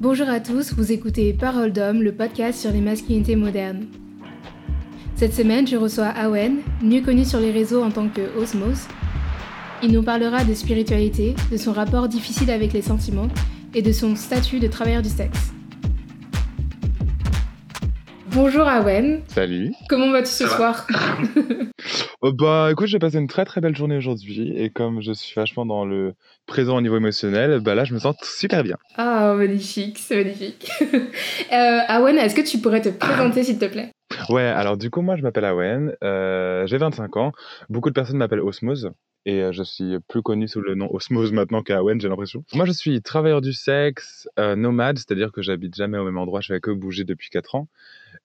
Bonjour à tous, vous écoutez Parole d'homme, le podcast sur les masculinités modernes. Cette semaine, je reçois Awen, mieux connu sur les réseaux en tant que Osmos. Il nous parlera de spiritualité, de son rapport difficile avec les sentiments et de son statut de travailleur du sexe. Bonjour Awen. Salut. Comment vas-tu ce soir? bah écoute, j'ai passé une très très belle journée aujourd'hui et comme je suis vachement dans le présent au niveau émotionnel, bah là je me sens super bien. Ah, magnifique, c'est magnifique. euh, Awen, est-ce que tu pourrais te présenter s'il te plaît? Ouais, alors du coup moi je m'appelle Awen, euh, j'ai 25 ans, beaucoup de personnes m'appellent Osmose et euh, je suis plus connu sous le nom Osmose maintenant qu'Awen, j'ai l'impression. Moi je suis travailleur du sexe, euh, nomade, c'est-à-dire que j'habite jamais au même endroit, je fais que bouger depuis 4 ans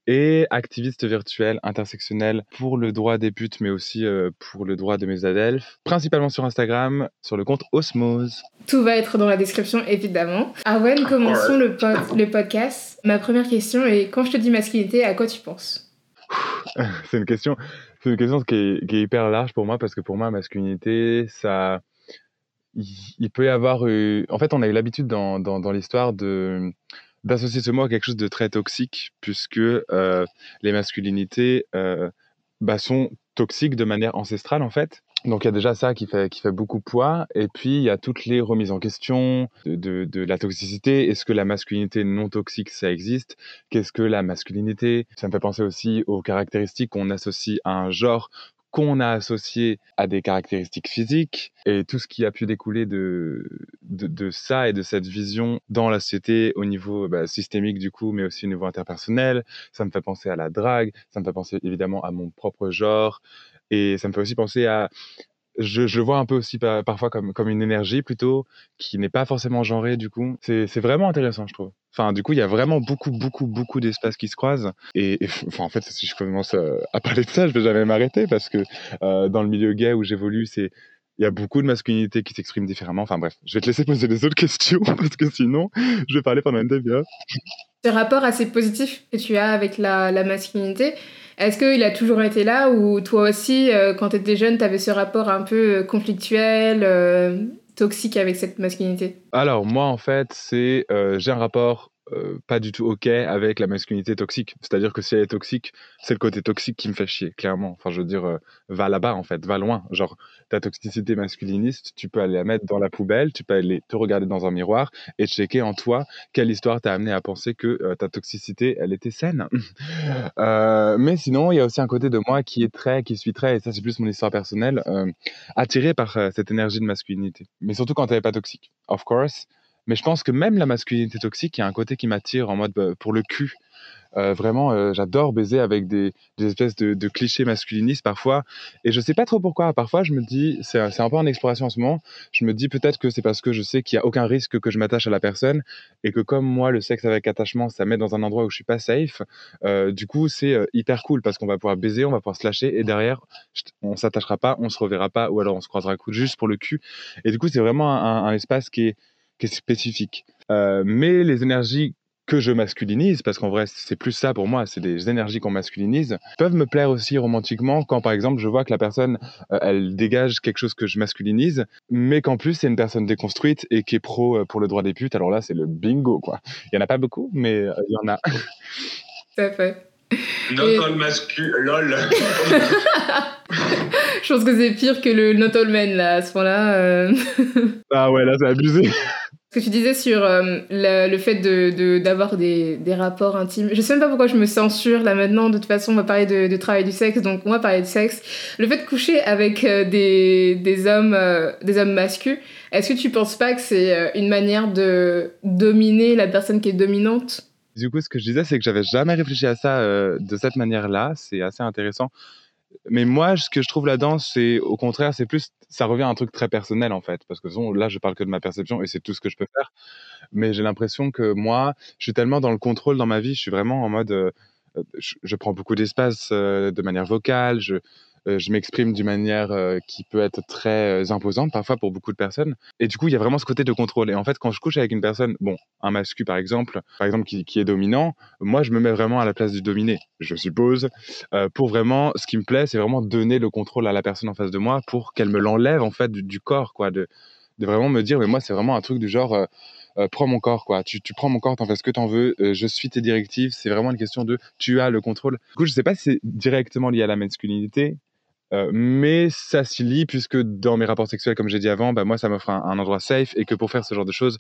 et activiste virtuel intersectionnel pour le droit des putes, mais aussi euh, pour le droit de mes adelphes, principalement sur Instagram, sur le compte Osmose. Tout va être dans la description, évidemment. Arwen, commençons le, pod- le podcast. Ma première question est, quand je te dis masculinité, à quoi tu penses? C'est une question, c'est une question qui est, qui est hyper large pour moi parce que pour moi, masculinité, ça, il, il peut y avoir, eu- en fait, on a eu l'habitude dans, dans, dans l'histoire de d'associer ce mot à quelque chose de très toxique puisque euh, les masculinités euh, bah, sont toxiques de manière ancestrale en fait. Donc il y a déjà ça qui fait, qui fait beaucoup poids. Et puis il y a toutes les remises en question de, de, de la toxicité. Est-ce que la masculinité non toxique, ça existe? Qu'est-ce que la masculinité? Ça me fait penser aussi aux caractéristiques qu'on associe à un genre qu'on a associé à des caractéristiques physiques et tout ce qui a pu découler de, de, ça et de cette vision dans la société au niveau bah, systémique du coup, mais aussi au niveau interpersonnel. Ça me fait penser à la drague, ça me fait penser évidemment à mon propre genre et ça me fait aussi penser à je, vois un peu aussi pa- parfois comme, une énergie plutôt qui n'est pas forcément genrée du coup. C'est vraiment intéressant je trouve. Enfin du coup il y a vraiment beaucoup beaucoup beaucoup d'espaces qui se croisent et, enfin en fait si je commence à, à parler de ça je vais jamais m'arrêter parce que euh, dans le milieu gay où j'évolue il y a beaucoup de masculinités qui s'expriment différemment. Enfin bref, je vais te laisser poser les autres questions parce que sinon je vais parler pendant une demi-heure. Ce rapport assez positif que tu as avec la masculinité, est-ce qu'il a toujours été là ou toi aussi, euh, quand tu étais jeune, tu avais ce rapport un peu euh, conflictuel, euh, toxique avec cette masculinité? Alors moi en fait c'est j'ai un rapport euh, pas du tout ok avec la masculinité toxique. C'est-à-dire que si elle est toxique, c'est le côté toxique qui me fait chier, clairement. Enfin je veux dire, euh, va là-bas en fait, va loin. Genre ta toxicité masculiniste, tu peux aller la mettre dans la poubelle, tu peux aller te regarder dans un miroir et checker en toi quelle histoire t'a amené à penser que euh, ta toxicité elle était saine. Mais sinon il y a aussi un côté de moi qui est très, qui suit très, et ça c'est plus mon histoire personnelle, attiré par cette énergie de masculinité. Mais surtout quand elle n'est pas toxique, of course. Mais je pense que même la masculinité toxique, il y a un côté qui m'attire en mode bah, pour le cul. Euh, vraiment, euh, j'adore baiser avec des, espèces de, clichés masculinistes parfois. Et je sais pas trop pourquoi. Parfois, je me dis, c'est un peu en exploration en ce moment, je me dis peut-être que c'est parce que je sais qu'il y a aucun risque que je m'attache à la personne et que comme moi, le sexe avec attachement, ça met dans un endroit où je suis pas safe. euh, du coup, c'est hyper cool parce qu'on va pouvoir baiser, on va pouvoir se lâcher et derrière, on s'attachera pas, on se reverra pas ou alors on se croisera juste pour le cul. Et du coup, c'est vraiment un espace qui est, qui est spécifique. Euh, mais les énergies que je masculinise, parce qu'en vrai, c'est plus ça pour moi, c'est des énergies qu'on masculinise, peuvent me plaire aussi romantiquement quand, par exemple, je vois que la personne, euh, elle dégage quelque chose que je masculinise, mais qu'en plus, c'est une personne déconstruite et qui est pro euh, pour le droit des putes. Alors là, c'est le bingo, quoi. Il y en a pas beaucoup, mais euh, il y en a. Tout à fait. Not Et- all mascu, lol. Je pense que c'est pire que le not all men, là, à ce point-là. euh. Ah ouais, là, c'est abusé. Ce que tu disais sur euh, le, fait de de- d'avoir des, des rapports intimes. Je sais même pas pourquoi je me censure là maintenant. De toute façon, on va parler de, de travail du sexe, donc on va parler de sexe. Le fait de coucher avec euh, des, des hommes, euh, des hommes masculins, est-ce que tu penses pas que c'est une manière de dominer la personne qui est dominante? Du coup, ce que je disais, c'est que j'avais jamais réfléchi à ça de cette manière-là. C'est assez intéressant. Mais moi, ce que je trouve là-dedans, c'est au contraire, c'est plus, ça revient à un truc très personnel en fait, parce que là, je parle que de ma perception et c'est tout ce que je peux faire. Mais j'ai l'impression que moi, je suis tellement dans le contrôle dans ma vie, je suis vraiment en mode, euh, euh, je, prends beaucoup d'espace euh, de manière vocale, je, je m'exprime d'une manière euh, qui peut être très euh, imposante parfois pour beaucoup de personnes. Et du coup, il y a vraiment ce côté de contrôle. Et en fait, quand je couche avec une personne, bon, un mascu par exemple, par exemple qui, est dominant, moi je me mets vraiment à la place du dominé, je suppose, euh, pour vraiment, ce qui me plaît, c'est vraiment donner le contrôle à la personne en face de moi pour qu'elle me l'enlève en fait du, corps, quoi, de, vraiment me dire, mais moi c'est vraiment un truc du genre, euh, euh, prends mon corps, quoi. Tu, prends mon corps, t'en fais ce que t'en veux, euh, je suis tes directives. C'est vraiment une question de tu as le contrôle. Du coup, je sais pas si c'est directement lié à la masculinité, euh, mais ça s'y lie puisque dans mes rapports sexuels, comme j'ai dit avant, bah, moi, ça m'offre un, un endroit safe et que pour faire ce genre de choses,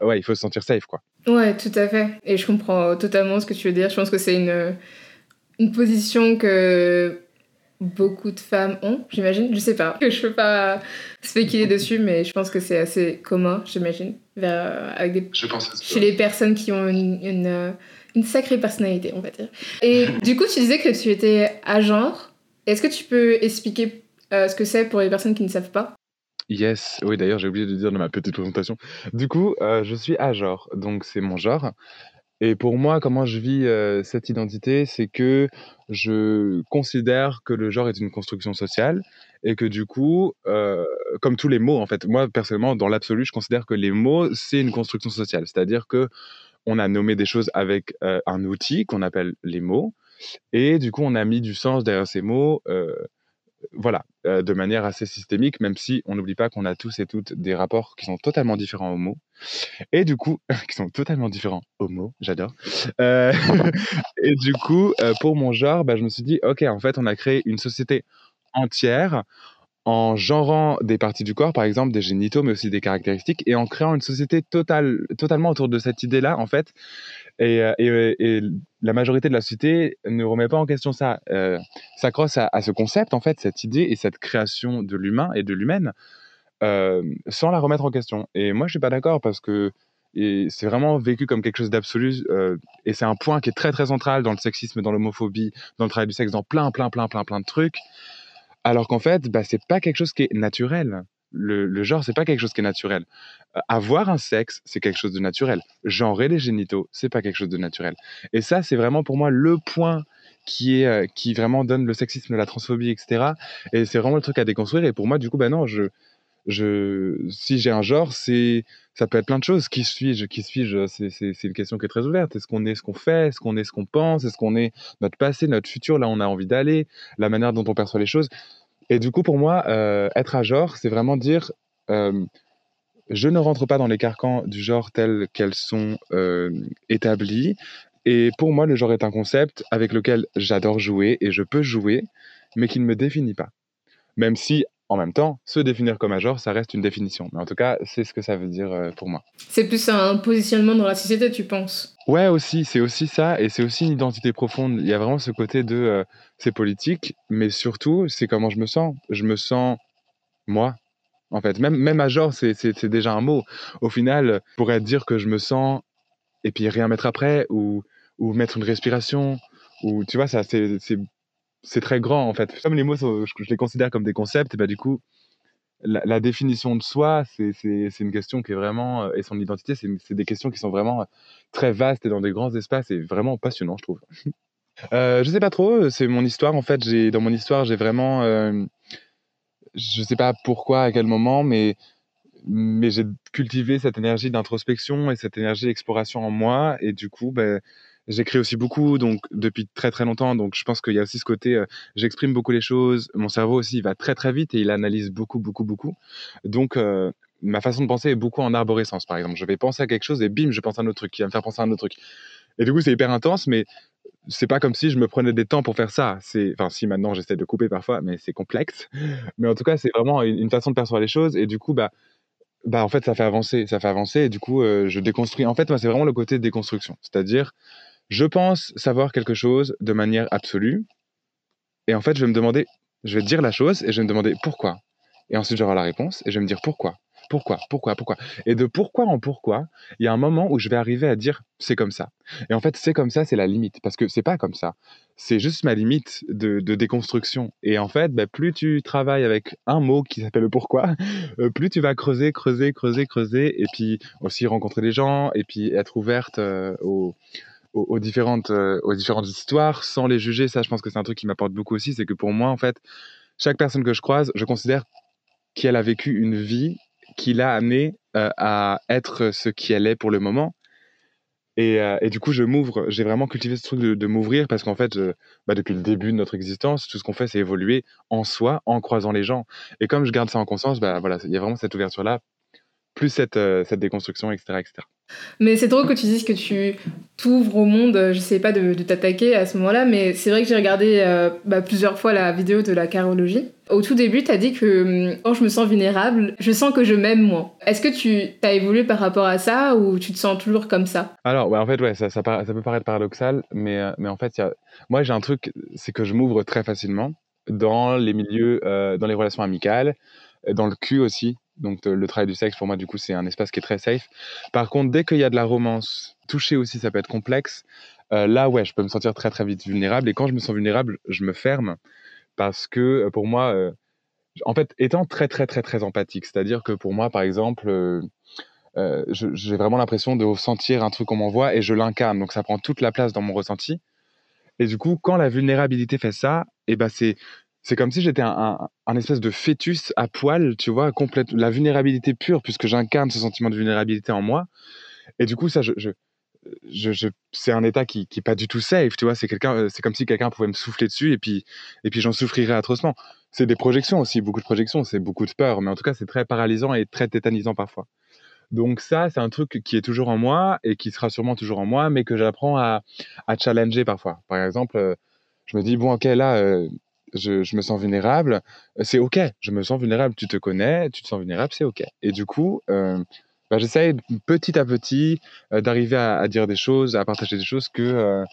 ouais, il faut se sentir safe, quoi. Ouais, tout à fait. Et je comprends totalement ce que tu veux dire. Je pense que c'est une, une position que beaucoup de femmes ont, j'imagine. Je sais pas. Je peux pas spéculer dessus, mais je pense que c'est assez commun, j'imagine, avec des... Je pense chez les personnes qui ont une, une, une, sacrée personnalité, on va dire. Et du coup, tu disais que tu étais à genre. Est-ce que tu peux expliquer euh, ce que c'est pour les personnes qui ne savent pas? Yes, oui d'ailleurs j'ai oublié de dire dans ma petite présentation. Du coup, euh, je suis genre, donc c'est mon genre. Et pour moi, comment je vis euh, cette identité, c'est que je considère que le genre est une construction sociale et que du coup, comme tous les mots, en fait, moi personnellement, dans l'absolu, je considère que les mots, c'est une construction sociale. C'est-à-dire que on a nommé des choses avec un outil qu'on appelle les mots et du coup, on a mis du sens derrière ces mots. Euh, voilà, euh, de manière assez systémique, même si on n'oublie pas qu'on a tous et toutes des rapports qui sont totalement différents aux mots. Et du coup, qui sont totalement différents aux mots, j'adore. Euh, et du coup, pour mon genre, bah, je me suis dit, ok, en fait, on a créé une société entière en genrant des parties du corps, par exemple des génitaux, mais aussi des caractéristiques, et en créant une société totale, totalement autour de cette idée-là, en fait. Et, et, et, la majorité de la société ne remet pas en question ça, euh, s'accroche à, ce concept, en fait, cette idée et cette création de l'humain et de l'humaine, euh, sans la remettre en question. Et moi, je suis pas d'accord parce que c'est vraiment vécu comme quelque chose d'absolu, euh, et c'est un point qui est très très central dans le sexisme, dans l'homophobie, dans le travail du sexe, dans plein plein plein plein plein de trucs. Alors qu'en fait, bah, c'est pas quelque chose qui est naturel. Le, genre, c'est pas quelque chose qui est naturel. Euh, avoir un sexe, c'est quelque chose de naturel. Genrer les génitaux, c'est pas quelque chose de naturel. Et ça, c'est vraiment pour moi le point qui est euh, qui vraiment donne le sexisme, la transphobie, etc. Et c'est vraiment le truc à déconstruire. Et pour moi, du coup, bah non, je, je, si j'ai un genre, c'est, ça peut être plein de choses. Qui suis-je Qui suis-je? C'est, une question qui est très ouverte. Est-ce qu'on est ce qu'on fait? Est-ce qu'on est ce qu'on pense? Est-ce qu'on est notre passé, notre futur? Là, on a envie d'aller. La manière dont on perçoit les choses. Et du coup, pour moi, euh, être à genre, c'est vraiment dire, euh, je ne rentre pas dans les carcans du genre tels qu'elles sont euh, établies. Et pour moi, le genre est un concept avec lequel j'adore jouer et je peux jouer, mais qui ne me définit pas. Même si en même temps, se définir comme un genre, ça reste une définition. Mais en tout cas, c'est ce que ça veut dire euh, pour moi. C'est plus un positionnement dans la société, tu penses? Ouais, aussi, c'est aussi ça, et c'est aussi une identité profonde. Il y a vraiment ce côté de euh, c'est politique, mais surtout, c'est comment je me sens. Je me sens moi, en fait. Même, même à genre, c'est déjà un mot. Au final, pourrait dire que je me sens, et puis rien mettre après, ou, ou mettre une respiration, ou tu vois, ça, c'est c'est très grand en fait. Comme les mots, je, je, les considère comme des concepts, et bah du coup, la, définition de soi, c'est une question qui est vraiment, et son identité, c'est des questions qui sont vraiment très vastes et dans des grands espaces et vraiment passionnants, je trouve. euh, je sais pas trop, c'est mon histoire en fait. Dans mon histoire, j'ai vraiment, euh, je sais pas pourquoi, à quel moment, mais mais j'ai cultivé cette énergie d'introspection et cette énergie d'exploration en moi, et du coup, ben J'écris aussi beaucoup, donc depuis très très longtemps. Donc je pense qu'il y a aussi ce côté, euh, j'exprime beaucoup les choses. Mon cerveau aussi, il va très très vite et il analyse beaucoup beaucoup beaucoup. Donc euh, ma façon de penser est beaucoup en arborescence, par exemple. Je vais penser à quelque chose et bim, je pense à un autre truc qui va me faire penser à un autre truc. Et du coup, c'est hyper intense, mais c'est pas comme si je me prenais des temps pour faire ça. C'est, enfin, si maintenant j'essaie de couper parfois, mais c'est complexe. Mais en tout cas, c'est vraiment une, façon de percevoir les choses. Et du coup, bah, bah en fait, ça fait avancer, ça fait avancer. Et du coup, euh, je déconstruis. En fait, moi, c'est vraiment le côté déconstruction, c'est-à-dire je pense savoir quelque chose de manière absolue. Et en fait, je vais me demander, je vais dire la chose et je vais me demander pourquoi. Et ensuite, j'aurai la réponse et je vais me dire pourquoi. Pourquoi Pourquoi Pourquoi Et de pourquoi en pourquoi, il y a un moment où je vais arriver à dire c'est comme ça. Et en fait, c'est comme ça, c'est la limite. Parce que c'est pas comme ça. C'est juste ma limite de, déconstruction. Et en fait, bah, plus tu travailles avec un mot qui s'appelle le pourquoi, euh, plus tu vas creuser, creuser, creuser, creuser. Et puis aussi rencontrer des gens et puis être ouverte euh, aux aux, différentes, euh, aux différentes histoires sans les juger. Ça, je pense que c'est un truc qui m'apporte beaucoup aussi. C'est que pour moi, en fait, chaque personne que je croise, je considère qu'elle a vécu une vie qui l'a amenée euh, à être ce qu'elle est pour le moment. Et, euh, et, du coup, je m'ouvre. J'ai vraiment cultivé ce truc de, m'ouvrir parce qu'en fait, bah, depuis le début de notre existence, tout ce qu'on fait, c'est évoluer en soi, en croisant les gens. Et comme je garde ça en conscience, bah, voilà, il y a vraiment cette ouverture-là plus cette, euh, cette déconstruction, etc., etc. Mais c'est drôle que tu dises que tu t'ouvres au monde. Je sais pas de, t'attaquer à ce moment-là, mais c'est vrai que j'ai regardé euh, bah, plusieurs fois la vidéo de la carologie. Au tout début, tu as dit que hum, quand je me sens vulnérable, je sens que je m'aime moins. Est-ce que tu as évolué par rapport à ça ou tu te sens toujours comme ça? Alors, en fait, ouais, ça, ça, ça, peut paraître paradoxal, mais, euh, mais en fait, y a... moi j'ai un truc, c'est que je m'ouvre très facilement dans les milieux, euh, dans les relations amicales, dans le cul aussi. Donc le travail du sexe, pour moi, du coup, c'est un espace qui est très safe. Par contre, dès qu'il y a de la romance, toucher aussi, ça peut être complexe. Euh, là, ouais, je peux me sentir très très vite vulnérable. Et quand je me sens vulnérable, je me ferme parce que euh, pour moi, euh, en fait, étant très très très très empathique, c'est-à-dire que pour moi, par exemple, j'ai vraiment l'impression de sentir un truc qu'on m'envoie et je l'incarne. Donc ça prend toute la place dans mon ressenti. Et du coup, quand la vulnérabilité fait ça, et eh ben c'est c'est comme si j'étais un, espèce de fœtus à poil, tu vois, complète, la vulnérabilité pure, puisque j'incarne ce sentiment de vulnérabilité en moi. Et du coup, ça, je, je, je, c'est un état qui n'est pas du tout safe, tu vois. C'est euh, c'est comme si quelqu'un pouvait me souffler dessus et puis, et puis j'en souffrirais atrocement. C'est des projections aussi, beaucoup de projections, c'est beaucoup de peur, mais en tout cas, c'est très paralysant et très tétanisant parfois. Donc ça, c'est un truc qui est toujours en moi et qui sera sûrement toujours en moi, mais que j'apprends à, à challenger parfois. Par exemple, euh, je me dis, bon, ok, là, euh, je, me sens vulnérable, c'est OK. Je me sens vulnérable, tu te connais, tu te sens vulnérable, c'est OK. Et du coup, euh, bah, j'essaye petit à petit euh, d'arriver à, dire des choses, à partager des choses que, euh,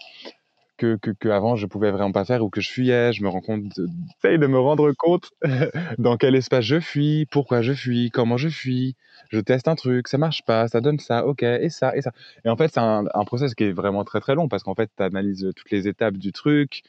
que, que, avant je pouvais vraiment pas faire ou que je fuyais. Je me rends compte, j'essaye de me rendre compte dans quel espace je fuis, pourquoi je fuis, comment je fuis. Je teste un truc, ça marche pas, ça donne ça, ok, et ça, et ça. Et en fait, c'est un, un process qui est vraiment très très long parce qu'en fait, tu analyses toutes les étapes du truc,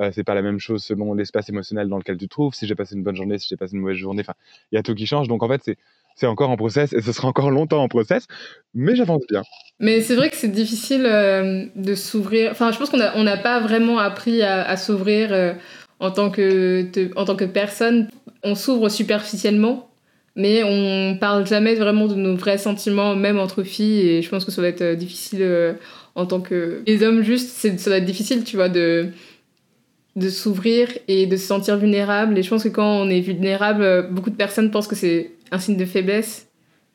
euh, c'est pas la même chose selon l'espace émotionnel dans lequel tu te trouves. Si j'ai passé une bonne journée, si j'ai passé une mauvaise journée, enfin, il y a tout qui change. Donc en fait, c'est c'est encore en process et ce sera encore longtemps en process, mais j'avance bien. Mais c'est vrai que c'est difficile euh, de s'ouvrir. Enfin, je pense qu'on n'a on pas vraiment appris à, s'ouvrir euh, en, tant que, en tant que personne. On s'ouvre superficiellement, mais on parle jamais vraiment de nos vrais sentiments, même entre filles. Et je pense que ça va être difficile en tant que. Les hommes, juste, ça va être difficile, tu vois, de de s'ouvrir et de se sentir vulnérable. Et je pense que quand on est vulnérable, euh, beaucoup de personnes pensent que c'est un signe de faiblesse.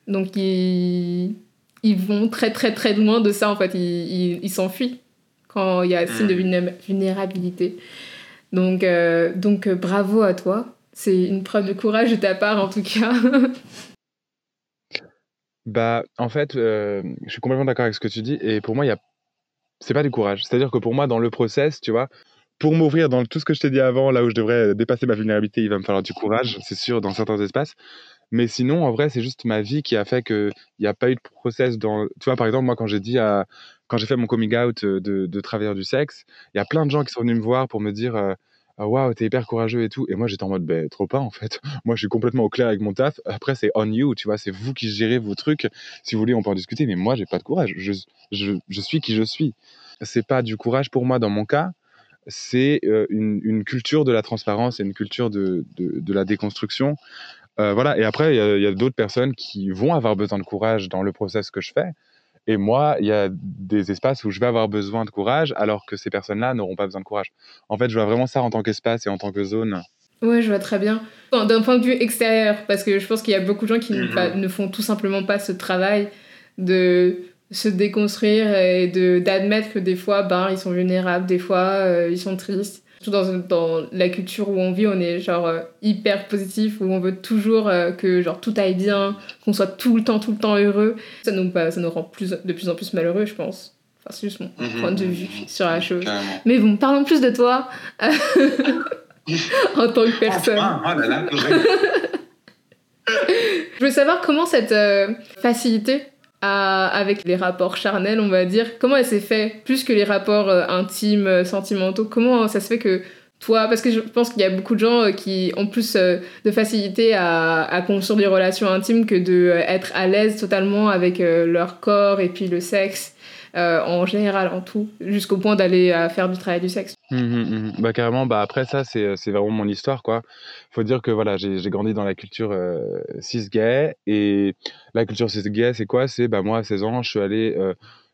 Donc ils, ils vont très très très loin de ça en fait. Ils, s'enfuient quand il y a un signe de hmm. vulnérabilité. Donc, euh, donc euh, bravo à toi. C'est une preuve de courage de ta part en tout cas. bah en fait, je suis complètement d'accord avec ce que tu dis. Et pour moi, il y a c'est pas du courage. C'est-à-dire que pour moi, dans le process, tu vois, pour m'ouvrir dans tout ce que je t'ai dit avant, là où je devrais dépasser ma vulnérabilité, il va me falloir du courage, c'est sûr, dans certains espaces. Mais sinon, en vrai, c'est juste ma vie qui a fait qu'il n'y a pas eu de process dans. Tu vois, par exemple, moi, quand j'ai dit à... quand j'ai fait mon coming out de, de travailleur du sexe, il y a plein de gens qui sont venus me voir pour me dire euh, Waouh, t'es hyper courageux et tout. Et moi, j'étais en mode ben, trop pas, en fait. Moi, je suis complètement au clair avec mon taf. Après, c'est on you, tu vois, c'est vous qui gérez vos trucs. Si vous voulez, on peut en discuter, mais moi, j'ai pas de courage. Je, je, je suis qui je suis. C'est pas du courage pour moi dans mon cas c'est euh, une, culture de la transparence et une culture de, de, la déconstruction. Euh, voilà. Et après, il y a, d'autres personnes qui vont avoir besoin de courage dans le process que je fais. Et moi, il y a des espaces où je vais avoir besoin de courage, alors que ces personnes-là n'auront pas besoin de courage. En fait, je vois vraiment ça en tant qu'espace et en tant que zone. Ouais, je vois très bien. D'un point de vue extérieur, parce que je pense qu'il y a beaucoup de gens qui ne font tout simplement pas ce travail de se déconstruire et de d'admettre que des fois ben ils sont vulnérables des fois euh, ils sont tristes. Surtout dans, dans la culture où on vit on est genre euh, hyper positif où on veut toujours euh, que genre tout aille bien qu'on soit tout le temps tout le temps heureux. Ça nous bah, ça nous rend plus de plus en plus malheureux je pense. Enfin c'est juste mon mhm. point de vue sur la chose. mais bon parlons plus de toi en tant que personne. oh je veux savoir comment cette facilité avec les rapports charnels, on va dire. Comment elle s'est fait plus que les rapports euh, intimes, euh, sentimentaux? Comment ça se fait que toi, parce que je pense qu'il y a beaucoup de gens euh, qui ont plus de facilité à, à construire des relations intimes que de être à l'aise totalement avec leur corps et puis le sexe. En général, en tout, jusqu'au point d'aller faire du travail du sexe. Mmh, mmh, mmh. Bah, carrément, bah, après ça, c'est vraiment mon histoire. quoi. Dire que voilà, j'ai, grandi dans la culture euh, cis-gay. Et la culture cis-gay, c'est quoi? C'est bah, moi, à 16 ans, je suis allé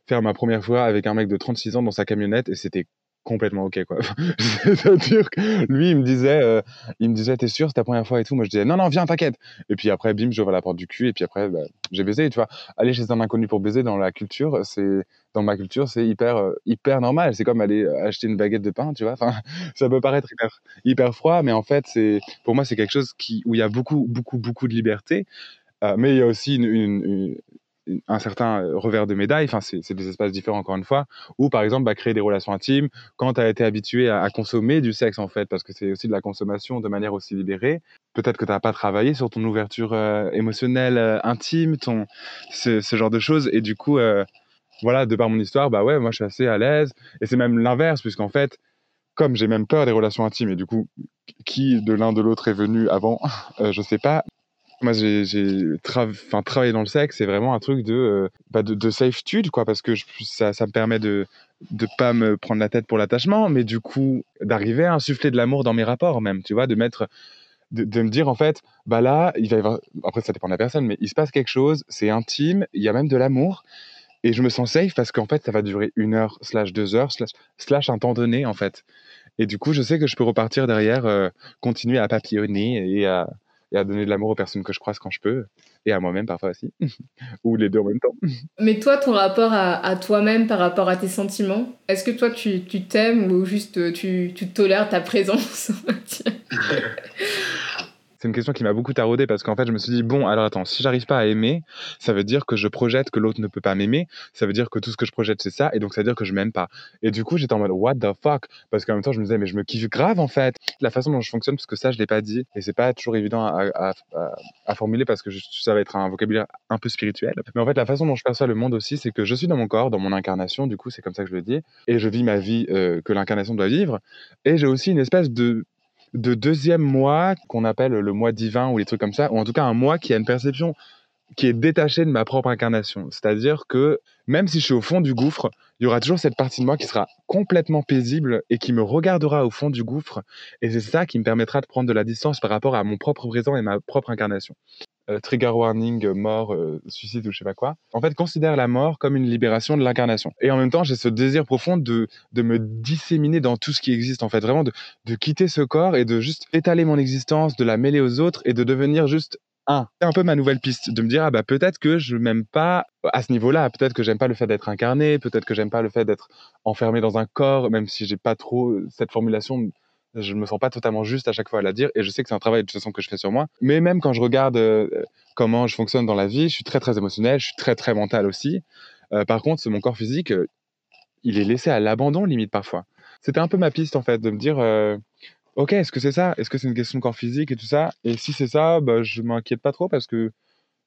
faire ma première fois avec un mec de 36 ans dans sa camionnette et c'était complètement ok quoi. C'est-à-dire que lui il me disait, euh, il me disait t'es sûr c'est ta première fois et tout. Moi je disais non non viens t'inquiète. Et puis après bim j'ouvre la porte du cul et puis après bah, j'ai baisé. Tu vois, aller chez un inconnu pour baiser dans la culture, c'est dans ma culture c'est hyper euh, hyper normal. C'est comme aller acheter une baguette de pain, tu vois. Enfin ça peut paraître hyper froid, mais en fait c'est pour moi c'est quelque chose qui où il y a beaucoup beaucoup beaucoup de liberté. Euh, mais il y a aussi une, un certain euh, revers de médaille, enfin c'est des espaces différents encore une fois, où par exemple bah, créer des relations intimes quand tu as été habitué à, consommer du sexe en fait, parce que c'est aussi de la consommation de manière aussi libérée. Peut-être que tu n'as pas travaillé sur ton ouverture euh, émotionnelle euh, intime, ton, ce, genre de choses, et du coup, voilà, de par mon histoire, bah ouais, moi je suis assez à l'aise, et c'est même l'inverse, puisqu'en fait, comme j'ai même peur des relations intimes, et du coup, qui de l'un de l'autre est venu avant, je sais pas, moi, j'ai travaillé dans le sexe, c'est vraiment un truc de, euh, bah de, de safe-tude, quoi, parce que ça, ça, me permet de ne pas me prendre la tête pour l'attachement, mais du coup, d'arriver à insuffler de l'amour dans mes rapports, même, tu vois, de mettre. De, de, me dire en fait, bah là, il va y avoir, après ça dépend de la personne, mais il se passe quelque chose, c'est intime, il y a même de l'amour, et je me sens safe parce qu'en fait ça va durer une heure, slash deux heures, slash, slash un temps donné en fait. Et du coup, je sais que je peux repartir derrière, euh, continuer à papillonner et à, à donner de l'amour aux personnes que je croise quand je peux, et à moi-même parfois aussi, ou les deux en même temps. Mais toi, ton rapport à, toi-même par rapport à tes sentiments, est-ce que toi tu t'aimes ou juste tu, tu tolères ta présence c'est une question qui m'a beaucoup taraudé parce qu'en fait, je me suis dit, bon, alors attends, si j'arrive pas à aimer, ça veut dire que je projette que l'autre ne peut pas m'aimer, ça veut dire que tout ce que je projette, c'est ça, et donc ça veut dire que je m'aime pas. Et du coup, j'étais en mode, what the fuck? Parce qu'en même temps, je me disais, mais je me kiffe grave en fait. La façon dont je fonctionne, parce que ça, je l'ai pas dit, et c'est pas toujours évident à, formuler parce que ça va être un vocabulaire un peu spirituel. Mais en fait, la façon dont je perçois le monde aussi, c'est que je suis dans mon corps, dans mon incarnation, du coup, c'est comme ça que je le dis, et je vis ma vie euh, que l'incarnation doit vivre, et j'ai aussi une espèce de de deuxième mois qu'on appelle le mois divin ou les trucs comme ça, ou en tout cas un mois qui a une perception qui est détachée de ma propre incarnation. C'est-à-dire que même si je suis au fond du gouffre, il y aura toujours cette partie de moi qui sera complètement paisible et qui me regardera au fond du gouffre. Et c'est ça qui me permettra de prendre de la distance par rapport à mon propre présent et ma propre incarnation. Euh, trigger warning, euh, mort, euh, suicide ou je sais pas quoi, en fait, considère la mort comme une libération de l'incarnation. Et en même temps, j'ai ce désir profond de, de me disséminer dans tout ce qui existe, en fait, vraiment de, de quitter ce corps et de juste étaler mon existence, de la mêler aux autres et de devenir juste un. C'est un peu ma nouvelle piste, de me dire, ah bah peut-être que je m'aime pas à ce niveau-là, peut-être que j'aime pas le fait d'être incarné, peut-être que j'aime pas le fait d'être enfermé dans un corps, même si j'ai pas trop cette formulation je me sens pas totalement juste à chaque fois à la dire et je sais que c'est un travail de toute façon que je fais sur moi. Mais même quand je regarde euh, comment je fonctionne dans la vie, je suis très très émotionnel, je suis très très mental aussi. Euh, par contre, mon corps physique, euh, il est laissé à l'abandon limite parfois. C'était un peu ma piste en fait de me dire ok, est-ce que c'est ça? Est-ce que c'est une question de corps physique et tout ça? Et si c'est ça, bah, je m'inquiète pas trop parce que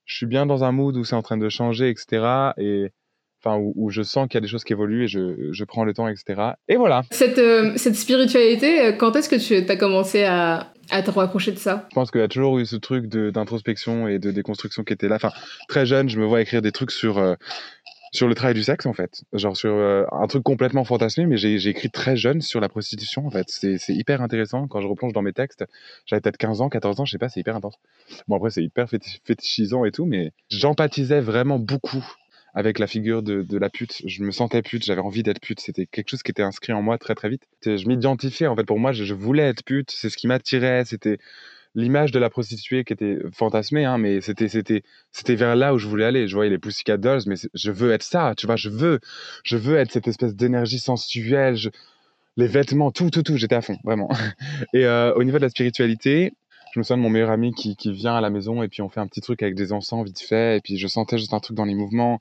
je suis bien dans un mood où c'est en train de changer, etc. Et enfin où, je sens qu'il y a des choses qui évoluent et je, je prends le temps, etc. Et voilà. Cette, euh, cette spiritualité, euh, quand est-ce que tu as commencé à, à te rapprocher de ça? Je pense qu'il y a toujours eu ce truc d'introspection et de déconstruction qui était là. Enfin, très jeune, je me vois écrire des trucs sur, euh, sur le travail du sexe, en fait. Genre sur un truc complètement fantasmé, mais j'ai écrit très jeune sur la prostitution, en fait. C'est hyper intéressant quand je replonge dans mes textes. J'avais peut-être 15 ans, 14 ans, je sais pas, c'est hyper intense. Bon, après, c'est hyper fétichisant et tout, mais j'empathisais vraiment beaucoup avec la figure de, la pute. Je me sentais pute, j'avais envie d'être pute. C'était quelque chose qui était inscrit en moi très très vite. Je m'identifiais en fait. Pour moi, je, voulais être pute. C'est ce qui m'attirait. C'était l'image de la prostituée qui était fantasmée, hein, mais c'était c'était c'était vers là où je voulais aller. Je voyais les Pussycat Dolls, mais je veux être ça. Tu vois, je veux je veux être cette espèce d'énergie sensuelle. les vêtements, tout, tout, tout, j'étais à fond, vraiment. Et euh, au niveau de la spiritualité, je me souviens de mon meilleur ami qui, qui, vient à la maison et puis on fait un petit truc avec des encens vite fait et puis je sentais juste un truc dans les mouvements.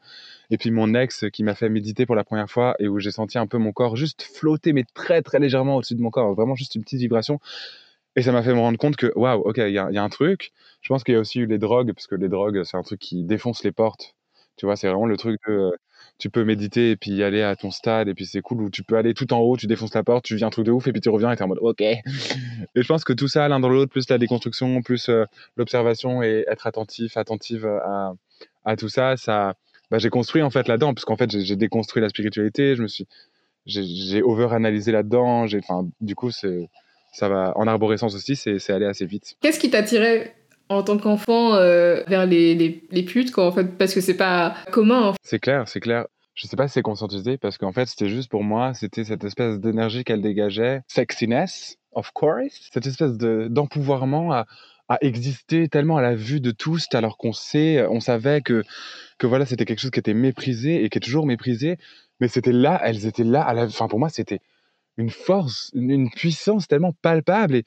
Et puis mon ex qui m'a fait méditer pour la première fois et où j'ai senti un peu mon corps juste flotter mais très très légèrement au-dessus de mon corps vraiment juste une petite vibration. Et ça m'a fait me rendre compte que waouh ok il y a, un truc. Je pense qu'il y a aussi eu les drogues parce que les drogues c'est un truc qui défonce les portes. Tu vois c'est vraiment le truc de tu peux méditer et puis aller à ton stade et puis c'est cool où tu peux aller tout en haut, tu défonces la porte, tu vis un truc de ouf et puis tu reviens et t'es en mode ok. Et je pense que tout ça l'un dans l'autre, plus la déconstruction, plus euh, l'observation et être attentif, attentive à, à tout ça, ça, bah, j'ai construit en fait là-dedans, puisqu'en fait j'ai déconstruit la spiritualité, je me suis, j'ai over-analysé là-dedans, enfin du coup c'est, ça va en arborescence aussi, c'est allé assez vite. Qu'est-ce qui t'attirait en tant qu'enfant euh, vers les, les, putes, quoi, en fait, parce que c'est pas commun. C'est clair, c'est clair. je sais pas si c'est conscientisé parce qu'en fait, c'était juste pour moi, c'était cette espèce d'énergie qu'elle dégageait, sexiness, of course, cette espèce de d'empouvoirment à, à exister tellement à la vue de tous, alors qu'on sait, on savait que que voilà, c'était quelque chose qui était méprisé et qui est toujours méprisé, mais c'était là, elles étaient là à la, enfin pour moi, c'était une force, une, une puissance tellement palpable et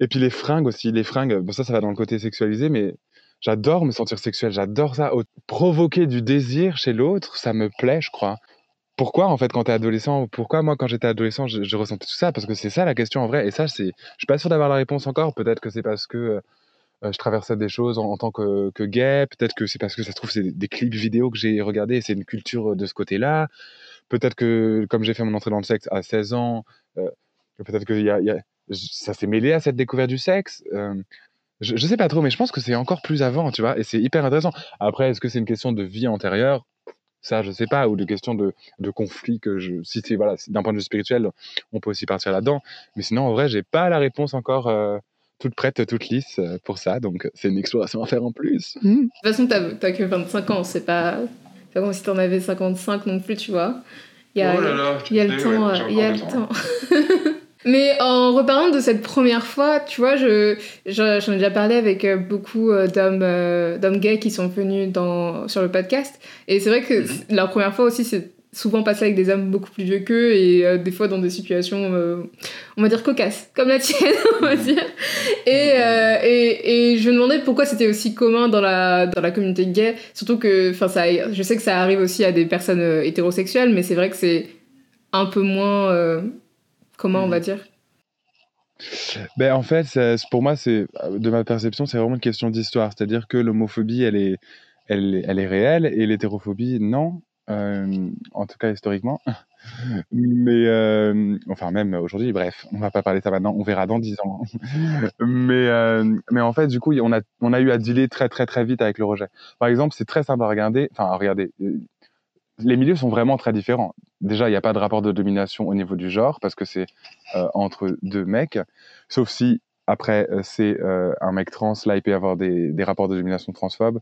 et puis les fringues aussi, les fringues, bon ça, ça va dans le côté sexualisé, mais j'adore me sentir sexuel, j'adore ça. Provoquer du désir chez l'autre, ça me plaît, je crois. Pourquoi, en fait, quand t'es adolescent, pourquoi moi, quand j'étais adolescent, je, ressentais tout ça? Parce que c'est ça la question en vrai. Et ça, je suis pas sûr d'avoir la réponse encore. Peut-être que c'est parce que euh, euh, je traversais des choses en, tant que, que gay. Peut-être que c'est parce que ça se trouve, c'est des, clips vidéo que j'ai regardés c'est une culture de ce côté-là. Peut-être que, comme j'ai fait mon entrée dans le sexe à 16 ans, euh, peut-être que y y a- ça s'est mêlé à cette découverte du sexe. Euh, je, je sais pas trop, mais je pense que c'est encore plus avant, tu vois, et c'est hyper intéressant. Après, est-ce que c'est une question de vie antérieure? Ça, je sais pas, ou de question de, de conflit que je. Si c'est, voilà, d'un point de vue spirituel, on peut aussi partir là-dedans. Mais sinon, en vrai, j'ai pas la réponse encore euh, toute prête, toute lisse euh, pour ça, donc c'est une exploration à faire en plus. De toute façon, t'as t'as que 25 ans, c'est pas, c'est pas comme si t'en avais 55 non plus, tu vois. Il y a, Oh là là, il y a le temps, ouais, il y a le temps. Mais en reparlant de cette première fois, tu vois, je, je- j'en ai déjà parlé avec euh, beaucoup euh, d'hommes, euh, d'hommes gays qui sont venus dans, sur le podcast. Et c'est vrai que Mhm. leur première fois aussi, c'est souvent passé avec des hommes beaucoup plus vieux qu'eux et euh, des fois dans des situations, euh, on va dire, cocasses, comme la tienne, on va dire. Et, et, et je me demandais pourquoi c'était aussi commun dans la, dans la communauté gay. Surtout que, enfin, ça, je sais que ça arrive aussi à des personnes hétérosexuelles, mais c'est vrai que c'est un peu moins commun, on va dire? Ben, en fait, pour moi, c'est de ma perception, c'est vraiment une question d'histoire. C'est-à-dire que l'homophobie, elle est, elle, elle est réelle et l'hétérophobie, non. Euh, en tout cas, historiquement. Mais, euh, enfin, même aujourd'hui, bref, on va pas parler de ça maintenant, on verra dans 10 ans. mais, euh, mais en fait, du coup, on a, on a eu à dealer très, très, très vite avec le rejet. Par exemple, c'est très simple à regarder, enfin, à regarder. euh, Les milieux sont vraiment très différents. Déjà, il n'y a pas de rapport de domination au niveau du genre, parce que c'est euh, entre deux mecs, sauf si, après, euh, c'est euh, un mec trans, là, il peut y avoir des, rapports de domination transphobes,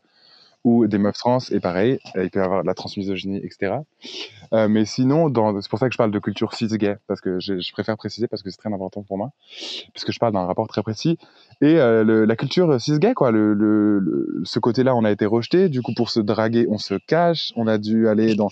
ou des meufs trans, et pareil, euh, il peut y avoir de la transmisogynie, etc. Euh, mais sinon, c'est pour ça que je parle de culture cis-gay, parce que je, je préfère préciser, parce que c'est très important pour moi, parce que je parle d'un rapport très précis. Et euh, le- la culture cis-gay, quoi, le, le- le- ce côté-là, on a été rejeté. Du coup, pour se draguer, on se cache. On a dû aller dans,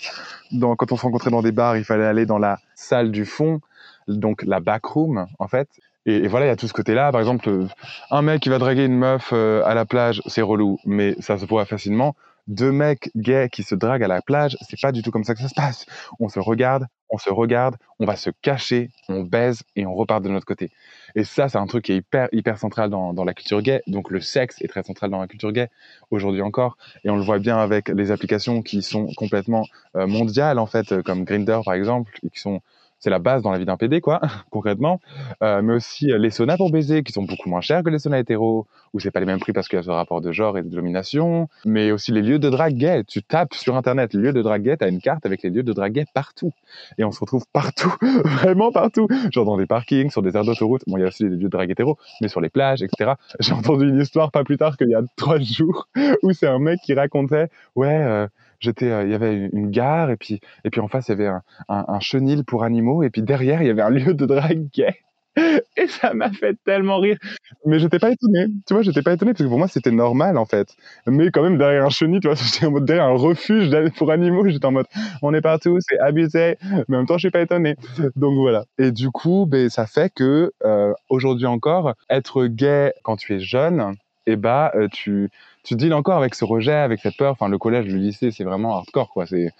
dans, quand on se rencontrait dans des bars, il fallait aller dans la salle du fond, donc la backroom, en fait. Et, voilà, il y a tout ce côté-là. Par exemple, un mec qui va draguer une meuf euh, à la plage, c'est relou, mais ça se voit facilement. Deux mecs gays qui se draguent à la plage, c'est pas du tout comme ça que ça se passe. On se regarde, on se regarde, on va se cacher, on baise et on repart de notre côté. Et ça, c'est un truc qui est hyper, central dans, la culture gay. Donc le sexe est très central dans la culture gay, aujourd'hui encore. Et on le voit bien avec les applications qui sont complètement euh, mondiales, en fait, euh, comme Grindr, par exemple, et qui sont... C'est la base dans la vie d'un PD, quoi, concrètement. Euh, mais aussi euh, les saunas pour baiser, qui sont beaucoup moins chers que les saunas hétéros, où c'est pas les mêmes prix parce qu'il y a ce rapport de genre et de domination. Mais aussi les lieux de drague. Tu tapes sur Internet lieux de drague t'as une carte avec les lieux de drague partout. Et on se retrouve partout, vraiment partout. Genre dans des parkings, sur des aires d'autoroute. Bon, il y a aussi des lieux de drague hétéros, mais sur les plages, etc. J'ai entendu une histoire pas plus tard qu'il y a trois jours, où c'est un mec qui racontait, ouais, euh, j'étais, euh, il y avait une- gare, et puis, et puis en face, il y avait un, chenil pour animaux, et puis derrière, il y avait un lieu de drague gay. Et ça m'a fait tellement rire. Mais j'étais pas étonné. Tu vois, j'étais pas étonné parce que pour moi, c'était normal en fait. Mais quand même, derrière un chenil, tu vois, j'étais en mode derrière un refuge pour animaux, j'étais en mode on est partout, c'est abusé. Mais en même temps, je suis pas étonné. Donc voilà. Et du coup, ben, ça fait que euh, aujourd'hui encore, être gay quand tu es jeune, et bah, euh, tu, tu deals encore avec ce rejet, avec cette peur. Enfin, le collège, le lycée, c'est vraiment hardcore, quoi. C'est,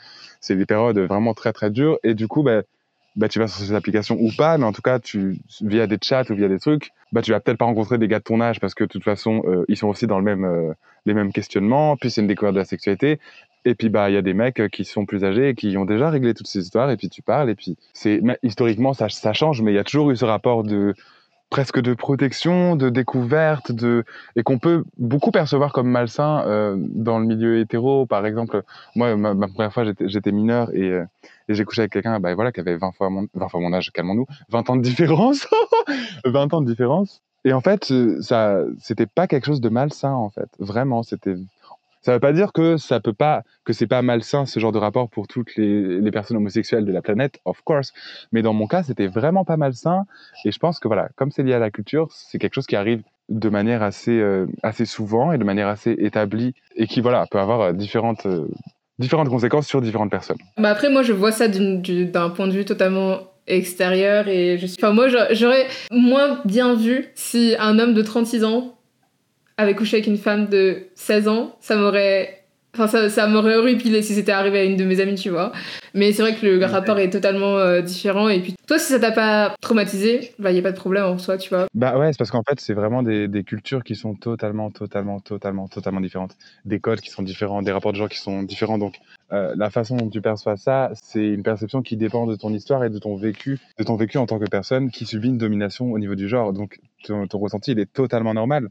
c'est des périodes vraiment très, très dures. Et du coup, ben, bah, tu vas sur ces applications ou pas, mais en tout cas, tu, via des chats ou via des trucs, bah, tu vas peut-être pas rencontrer des gars de ton âge parce que de toute façon, euh, ils sont aussi dans le même, euh, les mêmes questionnements. Puis c'est une découverte de la sexualité. Et puis bah il y a des mecs euh, qui sont plus âgés et qui ont déjà réglé toutes ces histoires. Et puis tu parles. Et puis c'est historiquement ça, ça change, mais il y a toujours eu ce rapport de presque de protection, de découverte, de et qu'on peut beaucoup percevoir comme malsain euh, dans le milieu hétéro. Par exemple, moi, ma, première fois, j'étais j'étais mineur et, euh, et j'ai couché avec quelqu'un, bah voilà, qui avait 20 fois mon, 20 fois mon âge, calmons-nous, 20 ans de différence, 20 ans de différence. Et en fait, euh, ça, c'était pas quelque chose de malsain en fait, vraiment. C'était Ça veut pas dire que ça peut pas, que c'est pas malsain ce genre de rapport pour toutes les, les, personnes homosexuelles de la planète, of course. Mais dans mon cas, c'était vraiment pas malsain. Et je pense que voilà, comme c'est lié à la culture, c'est quelque chose qui arrive de manière assez, euh, assez souvent et de manière assez établie et qui voilà, peut avoir euh, différentes, euh, différentes conséquences sur différentes personnes. Bah après, moi, je vois ça d'un point de vue totalement extérieur et je suis... Enfin, moi, j'aurais moins bien vu si un homme de 36 ans avait couché avec une femme de 16 ans, ça m'aurait. Enfin, ça, ça m'aurait horripilé si c'était arrivé à une de mes amies, tu vois. Mais c'est vrai que le rapport est totalement euh, différent. Et puis, toi, si ça t'a pas traumatisé, bah, il a pas de problème en soi, tu vois. Bah ouais, c'est parce qu'en fait, c'est vraiment des, des, cultures qui sont totalement, totalement, totalement, totalement différentes. Des codes qui sont différents, des rapports de gens qui sont différents. Donc, euh, la façon dont tu perçois ça, c'est une perception qui dépend de ton histoire et de ton vécu, de ton vécu en tant que personne qui subit une domination au niveau du genre. Donc, ton, ton ressenti, il est totalement normal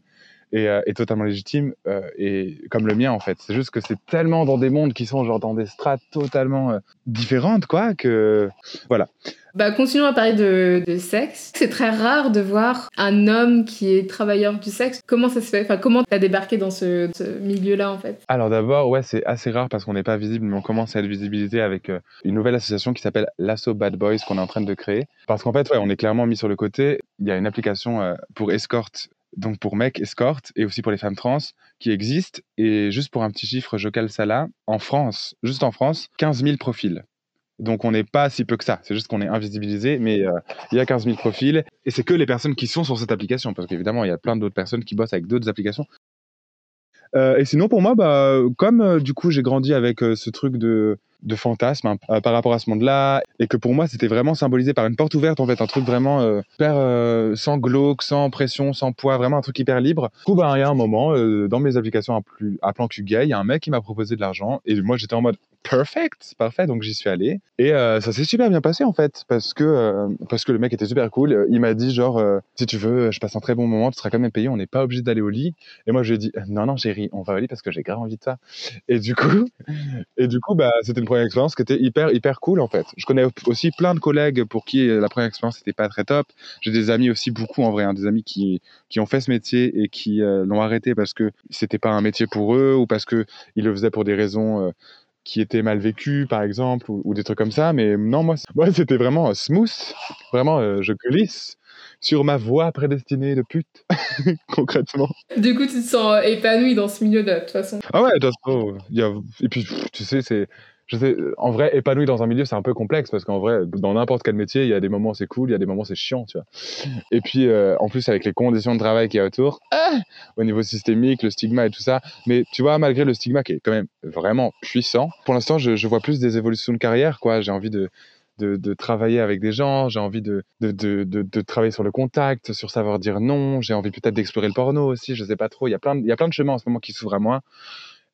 et, euh, est totalement légitime euh, et comme le mien en fait. C'est juste que c'est tellement dans des mondes qui sont genre dans des strates totalement euh, différentes quoi que voilà. Bah, continuons à parler de, de sexe. C'est très rare de voir un homme qui est travailleur du sexe. Comment ça se fait? Enfin, comment t'as débarqué dans ce, ce milieu-là, en fait? Alors d'abord, ouais, c'est assez rare parce qu'on n'est pas visible, mais on commence à être visibilisé avec une nouvelle association qui s'appelle l'Asso Bad Boys qu'on est en train de créer. Parce qu'en fait, ouais, on est clairement mis sur le côté. Il y a une application pour escorte donc pour mecs escorte et aussi pour les femmes trans qui existent. Et juste pour un petit chiffre, je cale ça là. En France, juste en France, 15 000 profils. Donc on n'est pas si peu que ça, c'est juste qu'on est invisibilisé, mais euh, il y a 15 000 profils, et c'est que les personnes qui sont sur cette application, parce qu'évidemment il y a plein d'autres personnes qui bossent avec d'autres applications, euh, et sinon, pour moi, bah, comme euh, du coup j'ai grandi avec ce truc de, de fantasme hein, par rapport à ce monde-là, et que pour moi c'était vraiment symbolisé par une porte ouverte, en fait, un truc vraiment hyper sans glauque, sans pression, sans poids, vraiment un truc hyper libre. Du coup, bah, il y a un moment, dans mes applications à, plus, à plan gay, il y a un mec qui m'a proposé de l'argent, et moi j'étais en mode perfect, parfait, donc j'y suis allé. Et ça s'est super bien passé en fait, parce que, parce que le mec était super cool. Il m'a dit genre, si tu veux, je passe un très bon moment, tu seras quand même payé, on n'est pas obligé d'aller au lit. Et moi je lui ai dit, non, non, chérie, on va au lit parce que j'ai grave envie de ça. Et du coup, et du coup bah, c'était une première expérience qui était hyper, hyper cool en fait. Je connais aussi plein de collègues pour qui la première expérience n'était pas très top. J'ai des amis aussi, beaucoup en vrai, hein, des amis qui, qui ont fait ce métier et qui euh, l'ont arrêté parce que c'était pas un métier pour eux ou parce qu'ils le faisaient pour des raisons. Euh, qui étaient mal vécues, par exemple, ou, des trucs comme ça. Mais non, moi, moi c'était vraiment smooth. Vraiment, je glisse sur ma voie prédestinée de pute, concrètement. Du coup, tu te sens épanoui dans ce milieu de toute façon. Ah ouais, de toute façon, y a... et puis tu sais, c'est je sais, en vrai, épanoui dans un milieu, c'est un peu complexe parce qu'en vrai, dans n'importe quel métier, il y a des moments c'est cool, il y a des moments c'est chiant, tu vois. Et puis, euh, en plus, avec les conditions de travail qu'il y a autour, ah, au niveau systémique, le stigma et tout ça. Mais tu vois, malgré le stigma qui est quand même vraiment puissant, pour l'instant, je, vois plus des évolutions de carrière, quoi. J'ai envie de, de, de, travailler avec des gens, j'ai envie de, de, de, travailler sur le contact, sur savoir dire non, j'ai envie peut-être d'explorer le porno aussi, je sais pas trop. Il y a plein de, il y a plein de chemins en ce moment qui s'ouvrent à moi.